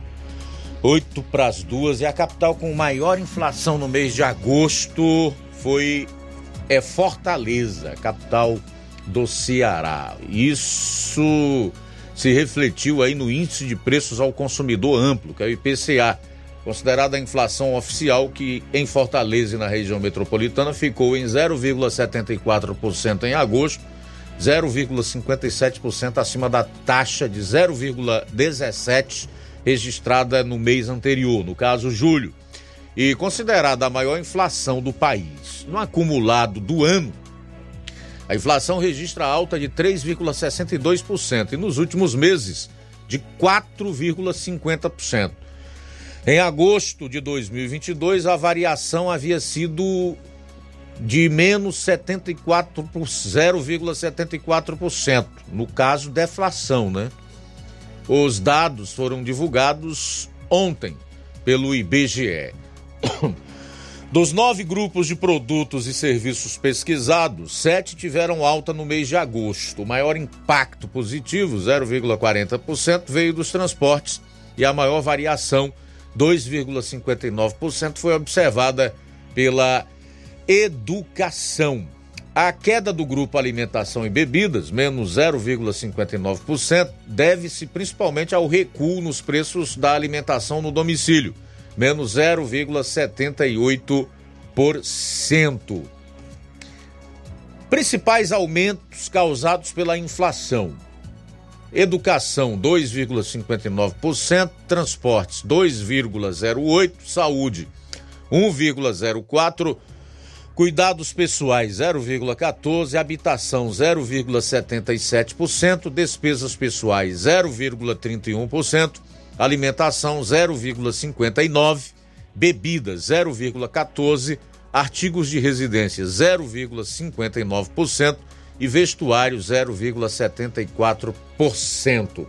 Oito para as duas. E a capital com maior inflação no mês de agosto foi é Fortaleza, capital do Ceará. Isso se refletiu aí no índice de preços ao consumidor amplo, que é o IPCA, considerada a inflação oficial que em Fortaleza e na região metropolitana ficou em 0,74% em agosto, 0,57% acima da taxa de 0,17 registrada no mês anterior, no caso julho e considerada a maior inflação do país. No acumulado do ano, a inflação registra alta de 3,62% e nos últimos meses de 4,50%. Em agosto de 2022, a variação havia sido de menos 74 por 0,74%, no caso deflação, né? Os dados foram divulgados ontem pelo IBGE. [COUGHS] Dos nove grupos de produtos e serviços pesquisados, sete tiveram alta no mês de agosto. O maior impacto positivo, 0,40%, veio dos transportes e a maior variação, 2,59%, foi observada pela educação. A queda do grupo alimentação e bebidas, menos 0,59%, deve-se principalmente ao recuo nos preços da alimentação no domicílio menos 0,78%. Principais aumentos causados pela inflação: educação 2,59%, transportes 2,08%, saúde 1,04%, Cuidados pessoais 0,14, habitação 0,77%, despesas pessoais 0,31%, alimentação 0,59, bebidas 0,14, artigos de residência 0,59% e vestuário 0,74%.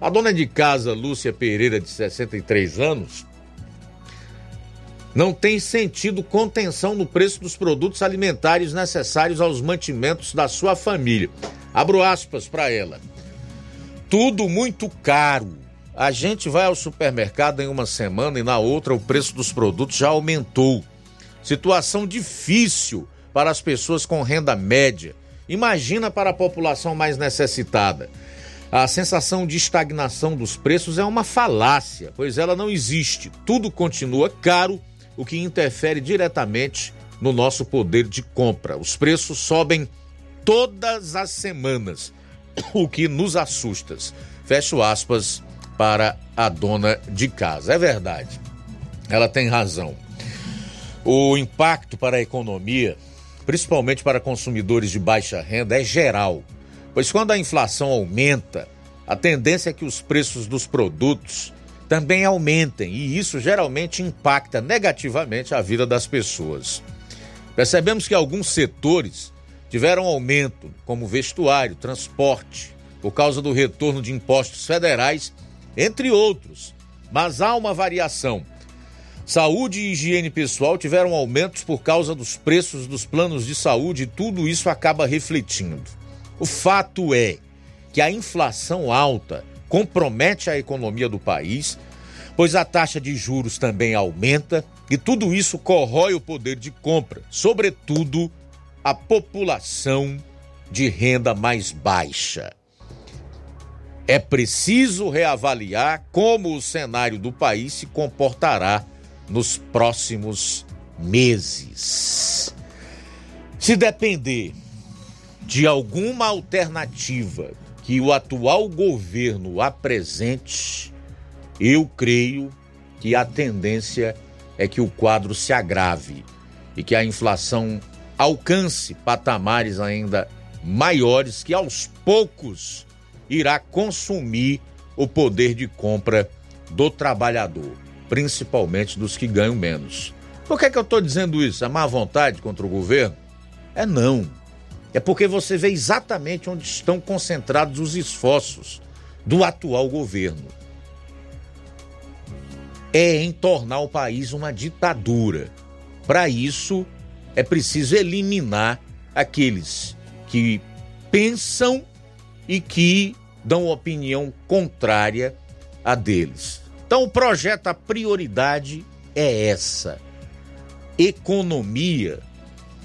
A dona de casa Lúcia Pereira de 63 anos não tem sentido contenção no preço dos produtos alimentares necessários aos mantimentos da sua família. Abro aspas para ela. Tudo muito caro. A gente vai ao supermercado em uma semana e na outra o preço dos produtos já aumentou. Situação difícil para as pessoas com renda média. Imagina para a população mais necessitada. A sensação de estagnação dos preços é uma falácia, pois ela não existe. Tudo continua caro o que interfere diretamente no nosso poder de compra. Os preços sobem todas as semanas, [COUGHS] o que nos assusta. Fecho aspas para a dona de casa. É verdade, ela tem razão. O impacto para a economia, principalmente para consumidores de baixa renda, é geral, pois quando a inflação aumenta, a tendência é que os preços dos produtos também aumentem e isso geralmente impacta negativamente a vida das pessoas. Percebemos que alguns setores tiveram aumento, como vestuário, transporte, por causa do retorno de impostos federais, entre outros, mas há uma variação. Saúde e higiene pessoal tiveram aumentos por causa dos preços dos planos de saúde e tudo isso acaba refletindo. O fato é que a inflação alta compromete a economia do país, pois a taxa de juros também aumenta e tudo isso corrói o poder de compra, sobretudo a população de renda mais baixa. É preciso reavaliar como o cenário do país se comportará nos próximos meses. Se depender de alguma alternativa que o atual governo apresente, eu creio que a tendência é que o quadro se agrave e que a inflação alcance patamares ainda maiores que aos poucos irá consumir o poder de compra do trabalhador, principalmente dos que ganham menos. Por que, é que eu estou dizendo isso? É má vontade contra o governo? É não. É porque você vê exatamente onde estão concentrados os esforços do atual governo. É em tornar o país uma ditadura. Para isso, é preciso eliminar aqueles que pensam e que dão opinião contrária a deles. Então, o projeto, a prioridade é essa. Economia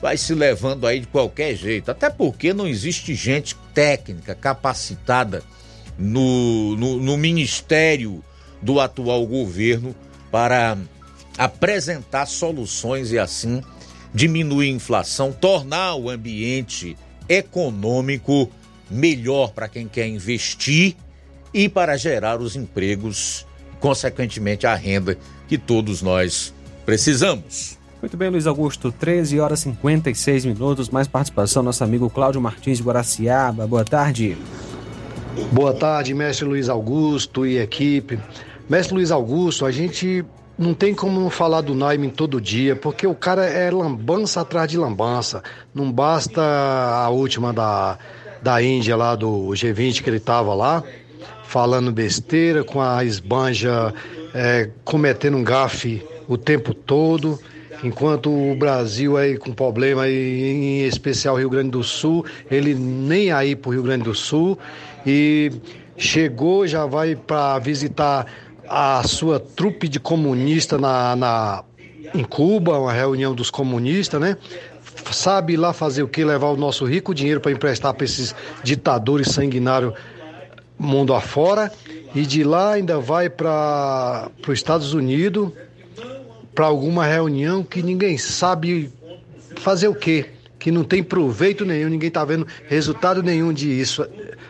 vai se levando aí de qualquer jeito, até porque não existe gente técnica capacitada no, no, no ministério do atual governo para apresentar soluções e assim diminuir a inflação, tornar o ambiente econômico melhor para quem quer investir e para gerar os empregos, consequentemente a renda que todos nós precisamos. Muito bem, Luiz Augusto, 13 horas e 56 minutos, mais participação nosso amigo Cláudio Martins de Guaraciaba. Boa tarde. Boa tarde, mestre Luiz Augusto e equipe. Mestre Luiz Augusto, a gente não tem como não falar do Naime todo dia, porque o cara é lambança atrás de lambança. Não basta a última da, da Índia lá do G20 que ele tava lá, falando besteira, com a esbanja é, cometendo um gafe o tempo todo. Enquanto o Brasil aí com problema, em especial Rio Grande do Sul, ele nem aí para o Rio Grande do Sul e chegou, já vai para visitar a sua trupe de comunista na, na, em Cuba, uma reunião dos comunistas, né? Sabe lá fazer o que? Levar o nosso rico dinheiro para emprestar para esses ditadores sanguinários mundo afora. E de lá ainda vai para os Estados Unidos para alguma reunião que ninguém sabe fazer o quê, que não tem proveito nenhum, ninguém está vendo resultado nenhum disso,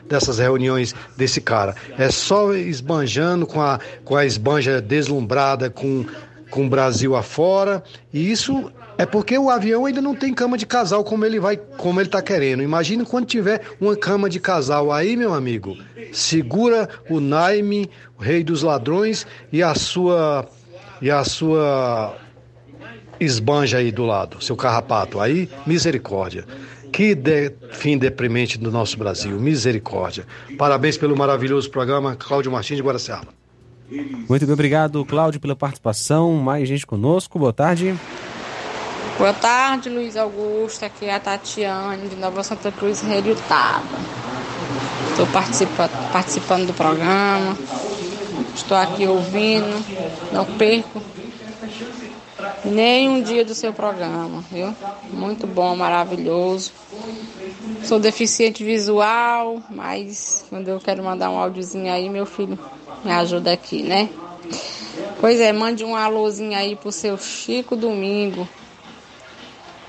dessas reuniões desse cara. É só esbanjando com a, com a esbanja deslumbrada com, com o Brasil afora, e isso É porque o avião ainda não tem cama de casal como ele vai, como ele tá querendo. Imagine quando tiver uma cama de casal aí, meu amigo. Segura o Naime, o rei dos ladrões e a sua e a sua esbanja aí do lado, seu carrapato. Aí, misericórdia. Que de- fim deprimente do nosso Brasil, misericórdia. Parabéns pelo maravilhoso programa, Cláudio Martins de Guaraciaba. Muito bem, obrigado, Cláudio, pela participação. Mais gente conosco, boa tarde. Boa tarde, Luiz Augusto. Aqui é a Tatiane, de Nova Santa Cruz, Tava. Estou participa participando do programa. Estou aqui ouvindo. Não perco nem um dia do seu programa, viu? Muito bom, maravilhoso. Sou deficiente visual, mas quando eu quero mandar um áudiozinho aí, meu filho me ajuda aqui, né? Pois é, mande um alôzinho aí pro seu Chico Domingo,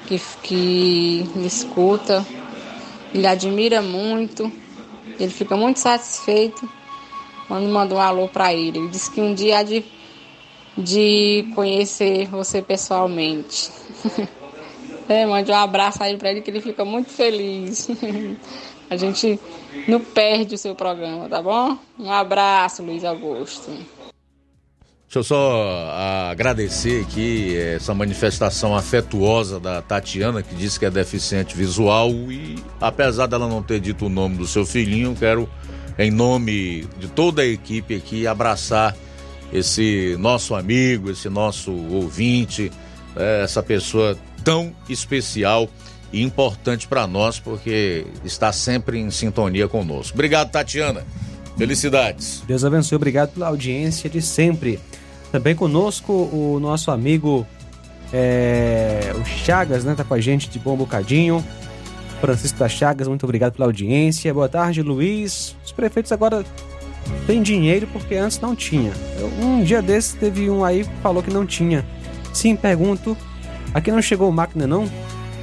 que, que me escuta. Ele admira muito, ele fica muito satisfeito quando manda um alô para ele. Ele disse que um dia há de, de conhecer você pessoalmente. [LAUGHS] É, mande um abraço aí para ele que ele fica muito feliz. [LAUGHS] A gente não perde o seu programa, tá bom? Um abraço, Luiz Augusto. Deixa eu só ah, agradecer aqui essa manifestação afetuosa da Tatiana, que disse que é deficiente visual e, apesar dela não ter dito o nome do seu filhinho, quero, em nome de toda a equipe aqui, abraçar esse nosso amigo, esse nosso ouvinte, eh, essa pessoa tão especial e importante para nós, porque está sempre em sintonia conosco. Obrigado, Tatiana. Felicidades. Deus abençoe, obrigado pela audiência de sempre. Também conosco o nosso amigo é, o Chagas, né? Tá com a gente de bom bocadinho. Francisco da Chagas, muito obrigado pela audiência. Boa tarde, Luiz. Os prefeitos agora têm dinheiro porque antes não tinha. Um dia desses teve um aí que falou que não tinha. Sim, pergunto. Aqui não chegou máquina, não?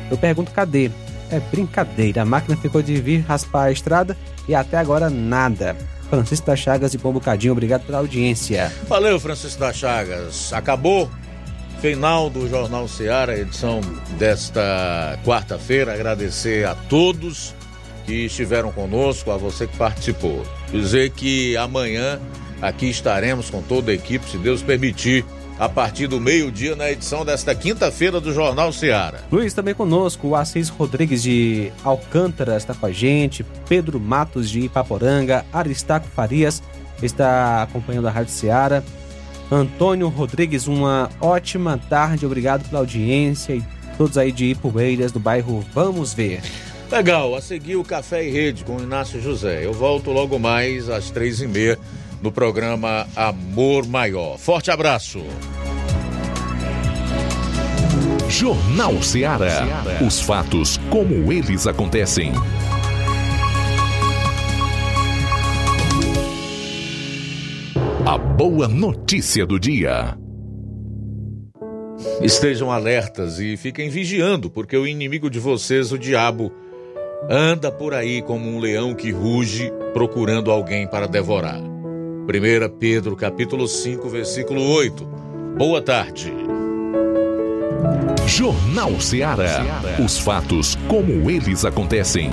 Eu pergunto, cadê? É brincadeira. A máquina ficou de vir raspar a estrada e até agora nada. Francisco da Chagas de Bom Bocadinho, obrigado pela audiência. Valeu, Francisco da Chagas. Acabou. Final do Jornal Seara, edição desta quarta-feira. Agradecer a todos que estiveram conosco, a você que participou. Dizer que amanhã aqui estaremos com toda a equipe, se Deus permitir, a partir do meio-dia na edição desta quinta-feira do Jornal Seara. Luiz também conosco, o Assis Rodrigues de Alcântara está com a gente, Pedro Matos de Ipaporanga, Aristaco Farias está acompanhando a Rádio Seara, Antônio Rodrigues, uma ótima tarde, obrigado pela audiência e todos aí de Ipueiras, do bairro Vamos Ver. Legal, a seguir o Café e Rede com o Inácio José. Eu volto logo mais às três e meia no programa Amor Maior. Forte abraço. Jornal Seara. Os fatos como eles acontecem. A boa notícia do dia. Estejam alertas e fiquem vigiando, porque o inimigo de vocês, o diabo, anda por aí como um leão que ruge procurando alguém para devorar. 1 Pedro capítulo 5, versículo 8. Boa tarde. Jornal Seara. Os fatos como eles acontecem.